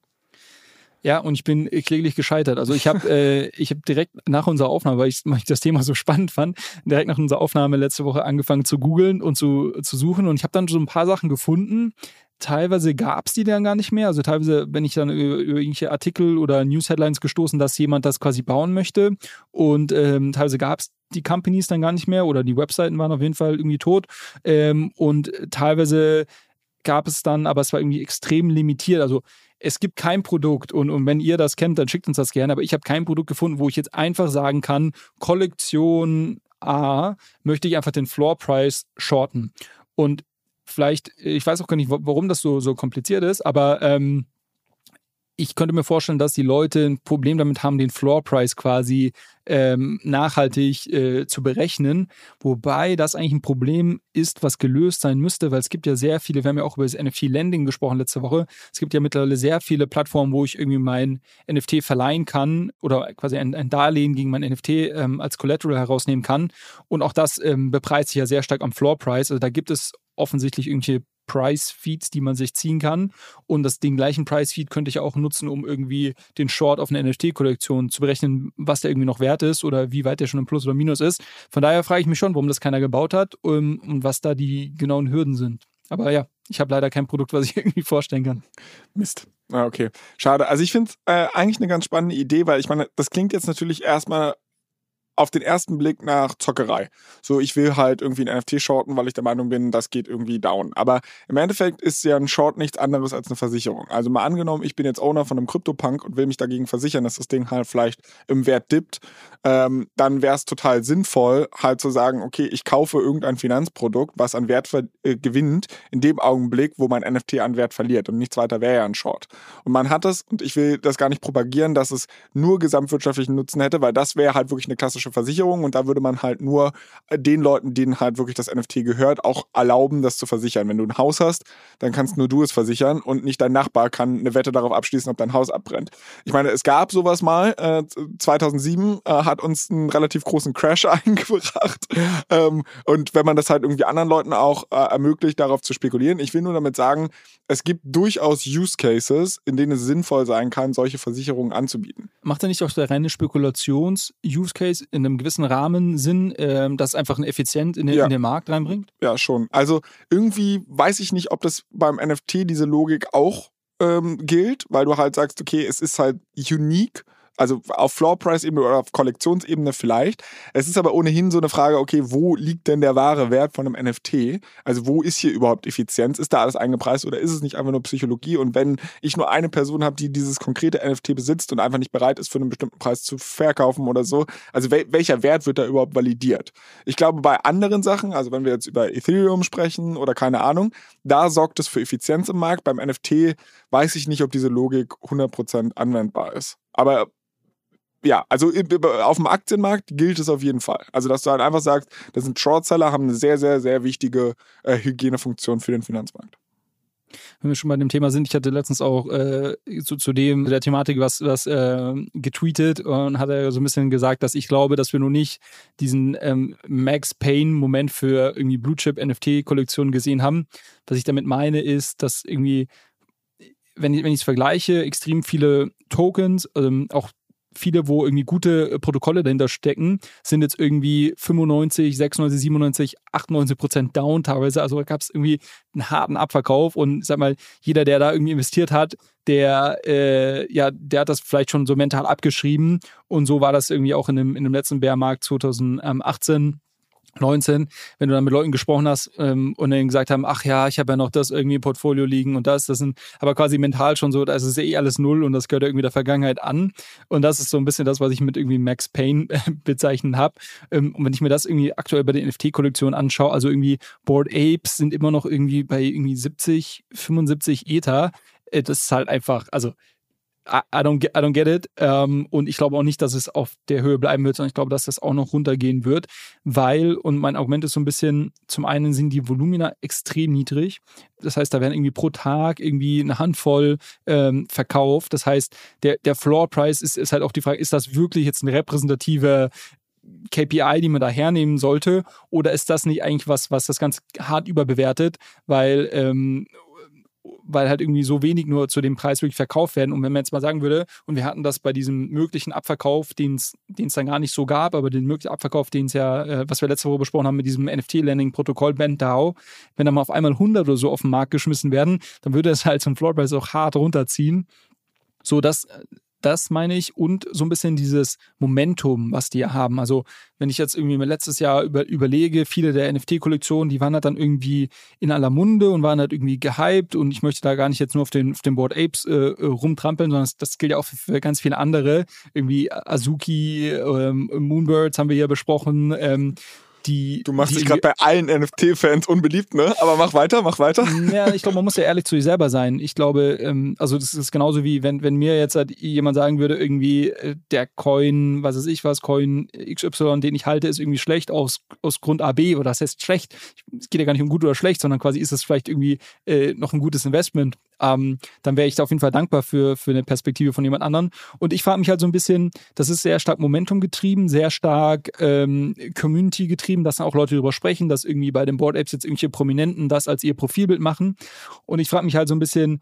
Ja, und ich bin kläglich gescheitert. Also ich habe äh, ich hab direkt nach unserer Aufnahme, weil ich, weil ich das Thema so spannend fand, direkt nach unserer Aufnahme letzte Woche angefangen zu googeln und zu, zu suchen. Und ich habe dann so ein paar Sachen gefunden, teilweise gab es die dann gar nicht mehr. Also teilweise, wenn ich dann über, über irgendwelche Artikel oder News-Headlines gestoßen, dass jemand das quasi bauen möchte. Und ähm, teilweise gab es die Companies dann gar nicht mehr oder die Webseiten waren auf jeden Fall irgendwie tot. Ähm, und teilweise gab es dann, aber es war irgendwie extrem limitiert. Also es gibt kein Produkt und, und wenn ihr das kennt, dann schickt uns das gerne. Aber ich habe kein Produkt gefunden, wo ich jetzt einfach sagen kann, Kollektion A möchte ich einfach den Floor Price shorten. Und vielleicht, ich weiß auch gar nicht, warum das so, so kompliziert ist, aber ähm, ich könnte mir vorstellen, dass die Leute ein Problem damit haben, den Floor Price quasi ähm, nachhaltig äh, zu berechnen. Wobei das eigentlich ein Problem ist, was gelöst sein müsste, weil es gibt ja sehr viele, wir haben ja auch über das NFT-Lending gesprochen letzte Woche. Es gibt ja mittlerweile sehr viele Plattformen, wo ich irgendwie mein NFT verleihen kann oder quasi ein, ein Darlehen gegen mein NFT ähm, als Collateral herausnehmen kann. Und auch das ähm, bepreist sich ja sehr stark am Floor Price. Also da gibt es offensichtlich irgendwelche Price-Feeds, die man sich ziehen kann. Und das, den gleichen Price-Feed könnte ich auch nutzen, um irgendwie den Short auf eine NFT-Kollektion zu berechnen, was der irgendwie noch wert ist oder wie weit der schon im Plus oder Minus ist. Von daher frage ich mich schon, warum das keiner gebaut hat um, und was da die genauen Hürden sind. Aber ja, ich habe leider kein Produkt, was ich irgendwie vorstellen kann. Mist. Ah, okay. Schade. Also ich finde es äh, eigentlich eine ganz spannende Idee, weil ich meine, das klingt jetzt natürlich erstmal auf den ersten Blick nach Zockerei. So, ich will halt irgendwie ein NFT shorten, weil ich der Meinung bin, das geht irgendwie down. Aber im Endeffekt ist ja ein Short nichts anderes als eine Versicherung. Also mal angenommen, ich bin jetzt Owner von einem CryptoPunk und will mich dagegen versichern, dass das Ding halt vielleicht im Wert dippt, ähm, dann wäre es total sinnvoll, halt zu sagen, okay, ich kaufe irgendein Finanzprodukt, was an Wert äh, gewinnt, in dem Augenblick, wo mein NFT an Wert verliert. Und nichts weiter wäre ja ein Short. Und man hat das, und ich will das gar nicht propagieren, dass es nur gesamtwirtschaftlichen Nutzen hätte, weil das wäre halt wirklich eine klassische Versicherung und da würde man halt nur den Leuten, denen halt wirklich das NFT gehört, auch erlauben, das zu versichern. Wenn du ein Haus hast, dann kannst nur du es versichern und nicht dein Nachbar kann eine Wette darauf abschließen, ob dein Haus abbrennt. Ich meine, es gab sowas mal, äh, 2007 äh, hat uns einen relativ großen Crash eingebracht ähm, und wenn man das halt irgendwie anderen Leuten auch äh, ermöglicht, darauf zu spekulieren. Ich will nur damit sagen, es gibt durchaus Use Cases, in denen es sinnvoll sein kann, solche Versicherungen anzubieten. Macht da nicht auch der reine Spekulations-Use Case in einem gewissen Rahmen Sinn, äh, das einfach ein effizient in den, ja. in den Markt reinbringt? Ja, schon. Also irgendwie weiß ich nicht, ob das beim NFT diese Logik auch ähm, gilt, weil du halt sagst, okay, es ist halt unique also auf Floor-Price-Ebene oder auf Kollektionsebene vielleicht. Es ist aber ohnehin so eine Frage, okay, wo liegt denn der wahre Wert von einem NFT? Also wo ist hier überhaupt Effizienz? Ist da alles eingepreist oder ist es nicht einfach nur Psychologie? Und wenn ich nur eine Person habe, die dieses konkrete NFT besitzt und einfach nicht bereit ist, für einen bestimmten Preis zu verkaufen oder so, also wel welcher Wert wird da überhaupt validiert? Ich glaube, bei anderen Sachen, also wenn wir jetzt über Ethereum sprechen oder keine Ahnung, da sorgt es für Effizienz im Markt. Beim NFT weiß ich nicht, ob diese Logik 100% anwendbar ist. Aber ja, also auf dem Aktienmarkt gilt es auf jeden Fall. Also, dass du halt einfach sagst, das sind Shortseller, haben eine sehr, sehr, sehr wichtige äh, Hygienefunktion für den Finanzmarkt. Wenn wir schon bei dem Thema sind, ich hatte letztens auch äh, zu, zu dem der Thematik was, was äh, getweetet und hat er so ein bisschen gesagt, dass ich glaube, dass wir noch nicht diesen ähm, Max Payne-Moment für irgendwie Blue Chip NFT-Kollektionen gesehen haben. Was ich damit meine, ist, dass irgendwie wenn ich es vergleiche, extrem viele Tokens, ähm, auch viele, wo irgendwie gute äh, Protokolle dahinter stecken, sind jetzt irgendwie 95, 96, 97, 98 Prozent down teilweise. Also gab es irgendwie einen harten Abverkauf und sag mal, jeder, der da irgendwie investiert hat, der, äh, ja, der hat das vielleicht schon so mental abgeschrieben und so war das irgendwie auch in dem, in dem letzten Bärmarkt 2018 19, wenn du dann mit Leuten gesprochen hast ähm, und dann gesagt haben, ach ja, ich habe ja noch das irgendwie im Portfolio liegen und das, das sind aber quasi mental schon so, das ist eh alles null und das gehört irgendwie der Vergangenheit an. Und das ist so ein bisschen das, was ich mit irgendwie Max Payne äh, bezeichnet habe. Ähm, und wenn ich mir das irgendwie aktuell bei den NFT-Kollektionen anschaue, also irgendwie Board Apes sind immer noch irgendwie bei irgendwie 70, 75 Ether. Äh, das ist halt einfach, also I don't get, I don't get it. Ähm, und ich glaube auch nicht, dass es auf der Höhe bleiben wird, sondern ich glaube, dass das auch noch runtergehen wird, weil, und mein Argument ist so ein bisschen, zum einen sind die Volumina extrem niedrig. Das heißt, da werden irgendwie pro Tag irgendwie eine Handvoll ähm, verkauft. Das heißt, der, der Floor Price ist, ist halt auch die Frage, ist das wirklich jetzt ein repräsentativer KPI, die man da hernehmen sollte? Oder ist das nicht eigentlich was, was das ganz hart überbewertet? Weil ähm, weil halt irgendwie so wenig nur zu dem Preis wirklich verkauft werden. Und wenn man jetzt mal sagen würde, und wir hatten das bei diesem möglichen Abverkauf, den es dann gar nicht so gab, aber den möglichen Abverkauf, den es ja, äh, was wir letzte Woche besprochen haben mit diesem NFT-Landing-Protokoll BandDAO, wenn da mal auf einmal 100 oder so auf den Markt geschmissen werden, dann würde es halt zum Floorpreis auch hart runterziehen. So dass das meine ich und so ein bisschen dieses Momentum, was die haben. Also wenn ich jetzt irgendwie mir letztes Jahr über, überlege, viele der NFT-Kollektionen, die waren halt dann irgendwie in aller Munde und waren halt irgendwie gehypt und ich möchte da gar nicht jetzt nur auf den, auf den Board Apes äh, äh rumtrampeln, sondern das, gilt ja auch für, für, ganz viele andere. Irgendwie Azuki, ähm, Moonbirds haben wir hier besprochen. Ähm, die. Du machst die dich gerade bei allen NFT-Fans unbeliebt, ne? Aber mach weiter, mach weiter. Ja, ich glaube, man muss ja ehrlich zu sich selber sein. Ich glaube, ähm, also das ist genauso wie wenn, wenn mir jetzt halt jemand sagen würde, irgendwie äh, der Coin, was weiß ich was, Coin XY, den ich halte, ist irgendwie schlecht aus, aus Grund AB oder das heißt schlecht. Es geht ja gar nicht um gut oder schlecht, sondern quasi ist es vielleicht irgendwie äh, noch ein gutes Investment ähm, dann wäre ich da auf jeden Fall dankbar für, für eine Perspektive von jemand anderen. Und ich frage mich halt so ein bisschen, das ist sehr stark Momentum getrieben, sehr stark ähm, Community getrieben, dass dann auch Leute darüber sprechen, dass irgendwie bei den Board Apps jetzt irgendwelche Prominenten das als ihr Profilbild machen. Und ich frage mich halt so ein bisschen,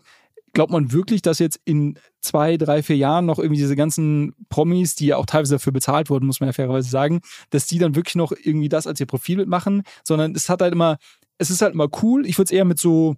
glaubt man wirklich, dass jetzt in zwei, drei, vier Jahren noch irgendwie diese ganzen Promis, die ja auch teilweise dafür bezahlt wurden, muss man ja fairerweise sagen, dass die dann wirklich noch irgendwie das als ihr Profilbild machen, sondern es hat halt immer, es ist halt immer cool. Ich würde es eher mit so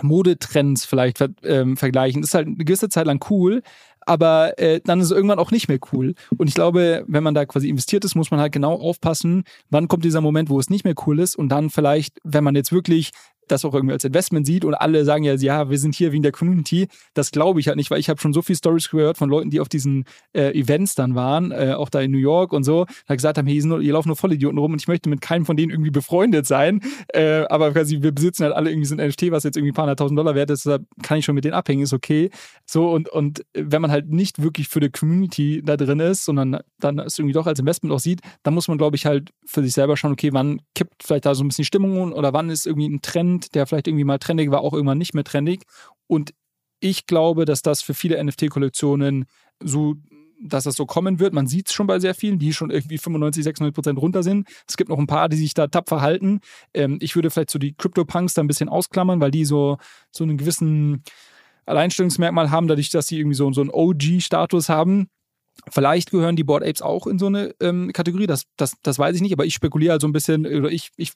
Modetrends vielleicht ähm, vergleichen. Das ist halt eine gewisse Zeit lang cool, aber äh, dann ist es irgendwann auch nicht mehr cool. Und ich glaube, wenn man da quasi investiert ist, muss man halt genau aufpassen, wann kommt dieser Moment, wo es nicht mehr cool ist und dann vielleicht, wenn man jetzt wirklich das auch irgendwie als Investment sieht und alle sagen ja, ja, wir sind hier wegen der Community. Das glaube ich halt nicht, weil ich habe schon so viele Stories gehört von Leuten, die auf diesen äh, Events dann waren, äh, auch da in New York und so, da gesagt haben, hey, hier, nur, hier laufen nur Vollidioten rum und ich möchte mit keinem von denen irgendwie befreundet sein. Äh, aber quasi, wir besitzen halt alle irgendwie so ein NFT, was jetzt irgendwie ein paar hunderttausend Dollar wert ist, deshalb kann ich schon mit denen abhängen, ist okay. So und, und wenn man halt nicht wirklich für die Community da drin ist, sondern dann es irgendwie doch als Investment auch sieht, dann muss man, glaube ich, halt für sich selber schauen, okay, wann kippt vielleicht da so ein bisschen die Stimmung oder wann ist irgendwie ein Trend, der vielleicht irgendwie mal trendig war, auch irgendwann nicht mehr trendig. Und ich glaube, dass das für viele NFT-Kollektionen so dass das so kommen wird. Man sieht es schon bei sehr vielen, die schon irgendwie 95, 96 Prozent runter sind. Es gibt noch ein paar, die sich da tapfer halten. Ähm, ich würde vielleicht so die Crypto-Punks da ein bisschen ausklammern, weil die so, so einen gewissen Alleinstellungsmerkmal haben, dadurch, dass sie irgendwie so, so einen OG-Status haben. Vielleicht gehören die Board Apes auch in so eine ähm, Kategorie, das, das, das weiß ich nicht, aber ich spekuliere halt so ein bisschen, oder ich, ich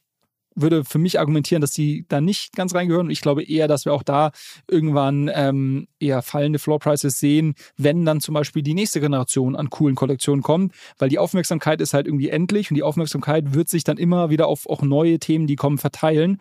würde für mich argumentieren, dass die da nicht ganz reingehören. Ich glaube eher, dass wir auch da irgendwann ähm, eher fallende Floor Prices sehen, wenn dann zum Beispiel die nächste Generation an coolen Kollektionen kommt, weil die Aufmerksamkeit ist halt irgendwie endlich und die Aufmerksamkeit wird sich dann immer wieder auf auch neue Themen, die kommen, verteilen.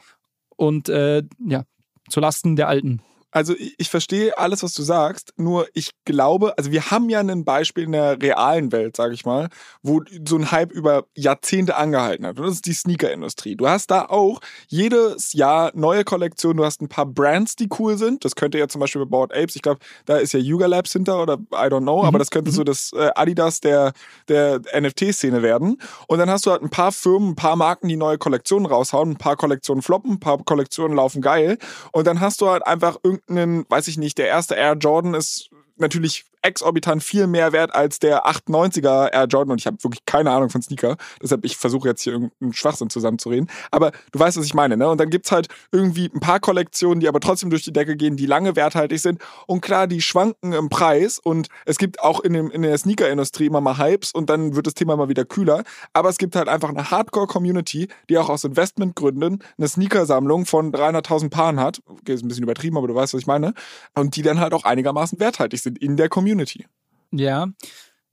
Und äh, ja, zulasten der alten also ich, ich verstehe alles, was du sagst, nur ich glaube, also wir haben ja ein Beispiel in der realen Welt, sage ich mal, wo so ein Hype über Jahrzehnte angehalten hat. Und das ist die Sneaker-Industrie. Du hast da auch jedes Jahr neue Kollektionen, du hast ein paar Brands, die cool sind. Das könnte ja zum Beispiel bei Bored Apes, ich glaube, da ist ja Yuga Labs hinter oder I don't know, mhm. aber das könnte mhm. so das äh, Adidas der, der NFT-Szene werden. Und dann hast du halt ein paar Firmen, ein paar Marken, die neue Kollektionen raushauen, ein paar Kollektionen floppen, ein paar Kollektionen laufen geil. Und dann hast du halt einfach irgendein irgendeinen, weiß ich nicht, der erste Air Jordan ist natürlich exorbitant viel mehr wert als der 98er Air Jordan und ich habe wirklich keine Ahnung von Sneaker. Deshalb, ich versuche jetzt hier irgendeinen Schwachsinn zusammenzureden. Aber du weißt, was ich meine, ne? Und dann gibt's halt irgendwie ein paar Kollektionen, die aber trotzdem durch die Decke gehen, die lange werthaltig sind. Und klar, die schwanken im Preis und es gibt auch in, dem, in der Sneaker-Industrie immer mal Hypes und dann wird das Thema mal wieder kühler. Aber es gibt halt einfach eine Hardcore-Community, die auch aus Investmentgründen eine Sneaker-Sammlung von 300.000 Paaren hat. Okay, ist ein bisschen übertrieben, aber du weißt, was ich meine. Und die dann halt auch einigermaßen werthaltig sind in der Community. Ja,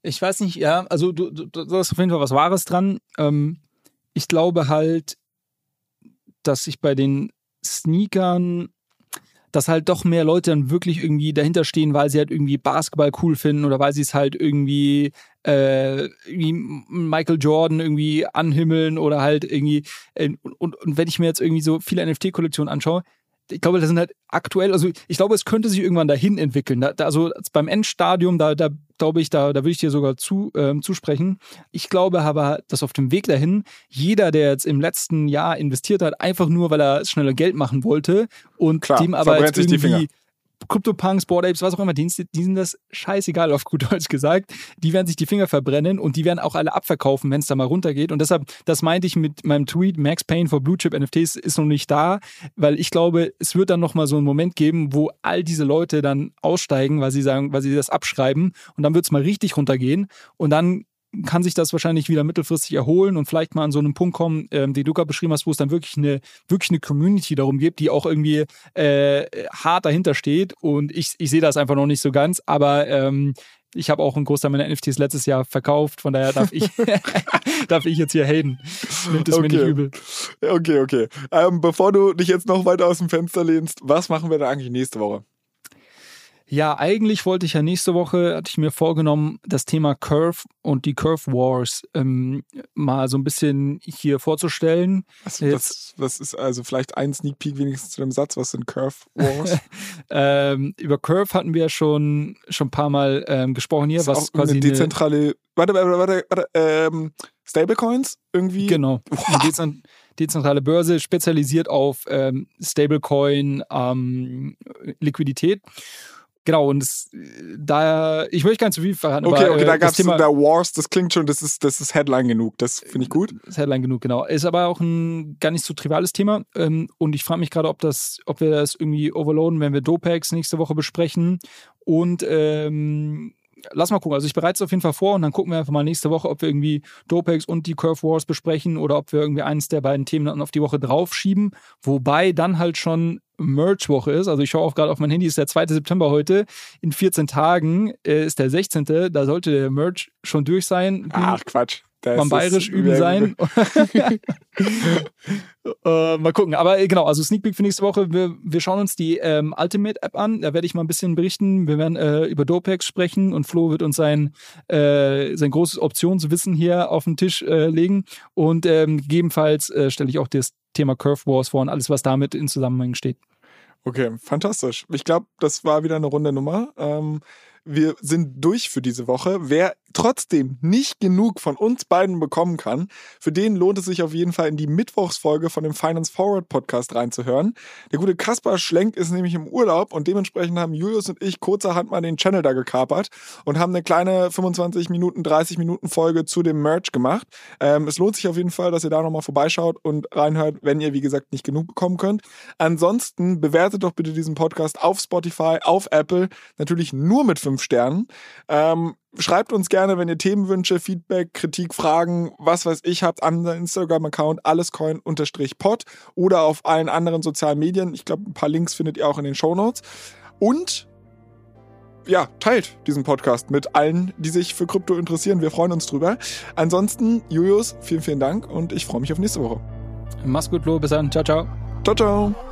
ich weiß nicht, ja, also du, du, du hast auf jeden Fall was Wahres dran. Ähm, ich glaube halt, dass sich bei den Sneakern, dass halt doch mehr Leute dann wirklich irgendwie dahinter stehen, weil sie halt irgendwie Basketball cool finden oder weil sie es halt irgendwie, äh, Michael Jordan irgendwie anhimmeln oder halt irgendwie, äh, und, und, und wenn ich mir jetzt irgendwie so viele NFT-Kollektionen anschaue, ich glaube, das sind halt aktuell, also ich glaube, es könnte sich irgendwann dahin entwickeln. Da, da, also beim Endstadium, da, da glaube ich, da, da würde ich dir sogar zu, ähm, zusprechen. Ich glaube aber, dass auf dem Weg dahin jeder, der jetzt im letzten Jahr investiert hat, einfach nur, weil er schneller Geld machen wollte und Klar, dem aber jetzt irgendwie CryptoPunks, Board Apes, was auch immer, denen sind das scheißegal, auf gut Deutsch gesagt. Die werden sich die Finger verbrennen und die werden auch alle abverkaufen, wenn es da mal runtergeht. Und deshalb, das meinte ich mit meinem Tweet, Max Payne for Blue Chip NFTs ist noch nicht da, weil ich glaube, es wird dann nochmal so einen Moment geben, wo all diese Leute dann aussteigen, weil sie sagen, weil sie das abschreiben und dann wird es mal richtig runtergehen und dann kann sich das wahrscheinlich wieder mittelfristig erholen und vielleicht mal an so einen Punkt kommen, ähm, den du gerade beschrieben hast, wo es dann wirklich eine, wirklich eine Community darum gibt, die auch irgendwie äh, hart dahinter steht. Und ich, ich sehe das einfach noch nicht so ganz, aber ähm, ich habe auch einen Großteil meiner NFTs letztes Jahr verkauft, von daher darf ich, darf ich jetzt hier haten. Nimmt es okay. mir nicht übel. Okay, okay. Ähm, bevor du dich jetzt noch weiter aus dem Fenster lehnst, was machen wir da eigentlich nächste Woche? Ja, eigentlich wollte ich ja nächste Woche, hatte ich mir vorgenommen, das Thema Curve und die Curve Wars ähm, mal so ein bisschen hier vorzustellen. Was, was, was, ist also vielleicht ein Sneak Peek wenigstens zu dem Satz, was sind Curve Wars? ähm, über Curve hatten wir schon, schon ein paar Mal ähm, gesprochen hier. Das was quasi eine dezentrale, eine, warte, warte, warte, warte ähm, Stablecoins irgendwie? Genau. Eine dezentrale Börse spezialisiert auf ähm, Stablecoin ähm, Liquidität. Genau, und das, da, ich möchte gar nicht zu viel verraten. Okay, aber, okay, da äh, gab es da Wars, das klingt schon, das ist, das ist Headline genug, das finde ich gut. Das ist Headline genug, genau. Ist aber auch ein gar nicht so triviales Thema. Ähm, und ich frage mich gerade, ob das, ob wir das irgendwie overloaden, wenn wir Dopex nächste Woche besprechen. Und ähm, lass mal gucken. Also ich bereite es auf jeden Fall vor und dann gucken wir einfach mal nächste Woche, ob wir irgendwie Dopex und die Curve Wars besprechen oder ob wir irgendwie eines der beiden Themen dann auf die Woche draufschieben. Wobei dann halt schon Merch-Woche ist. Also ich schaue auch gerade auf mein Handy, ist der 2. September heute. In 14 Tagen äh, ist der 16. Da sollte der Merch schon durch sein. Ach, Quatsch. Das mal bayerisch üben sein. äh, mal gucken. Aber äh, genau, also Sneak Peek für nächste Woche. Wir, wir schauen uns die ähm, Ultimate App an. Da werde ich mal ein bisschen berichten. Wir werden äh, über Dopex sprechen und Flo wird uns sein, äh, sein großes Optionswissen hier auf den Tisch äh, legen. Und ähm, gegebenenfalls äh, stelle ich auch das Thema Curve Wars vor und alles, was damit in Zusammenhang steht. Okay, fantastisch. Ich glaube, das war wieder eine runde Nummer. Ähm, wir sind durch für diese Woche. Wer trotzdem nicht genug von uns beiden bekommen kann, für den lohnt es sich auf jeden Fall in die Mittwochsfolge von dem Finance Forward Podcast reinzuhören. Der gute Kaspar Schlenk ist nämlich im Urlaub und dementsprechend haben Julius und ich kurzerhand mal den Channel da gekapert und haben eine kleine 25 Minuten, 30 Minuten Folge zu dem Merch gemacht. Ähm, es lohnt sich auf jeden Fall, dass ihr da nochmal vorbeischaut und reinhört, wenn ihr, wie gesagt, nicht genug bekommen könnt. Ansonsten bewertet doch bitte diesen Podcast auf Spotify, auf Apple, natürlich nur mit 5 Sternen. Ähm, Schreibt uns gerne, wenn ihr Themenwünsche, Feedback, Kritik, Fragen, was weiß ich habt, an den Instagram-Account allescoin-pod oder auf allen anderen sozialen Medien. Ich glaube, ein paar Links findet ihr auch in den Show Notes. Und ja, teilt diesen Podcast mit allen, die sich für Krypto interessieren. Wir freuen uns drüber. Ansonsten, Julius, vielen, vielen Dank und ich freue mich auf nächste Woche. Mach's gut, Flo. Bis dann. Ciao, ciao. Ciao, ciao.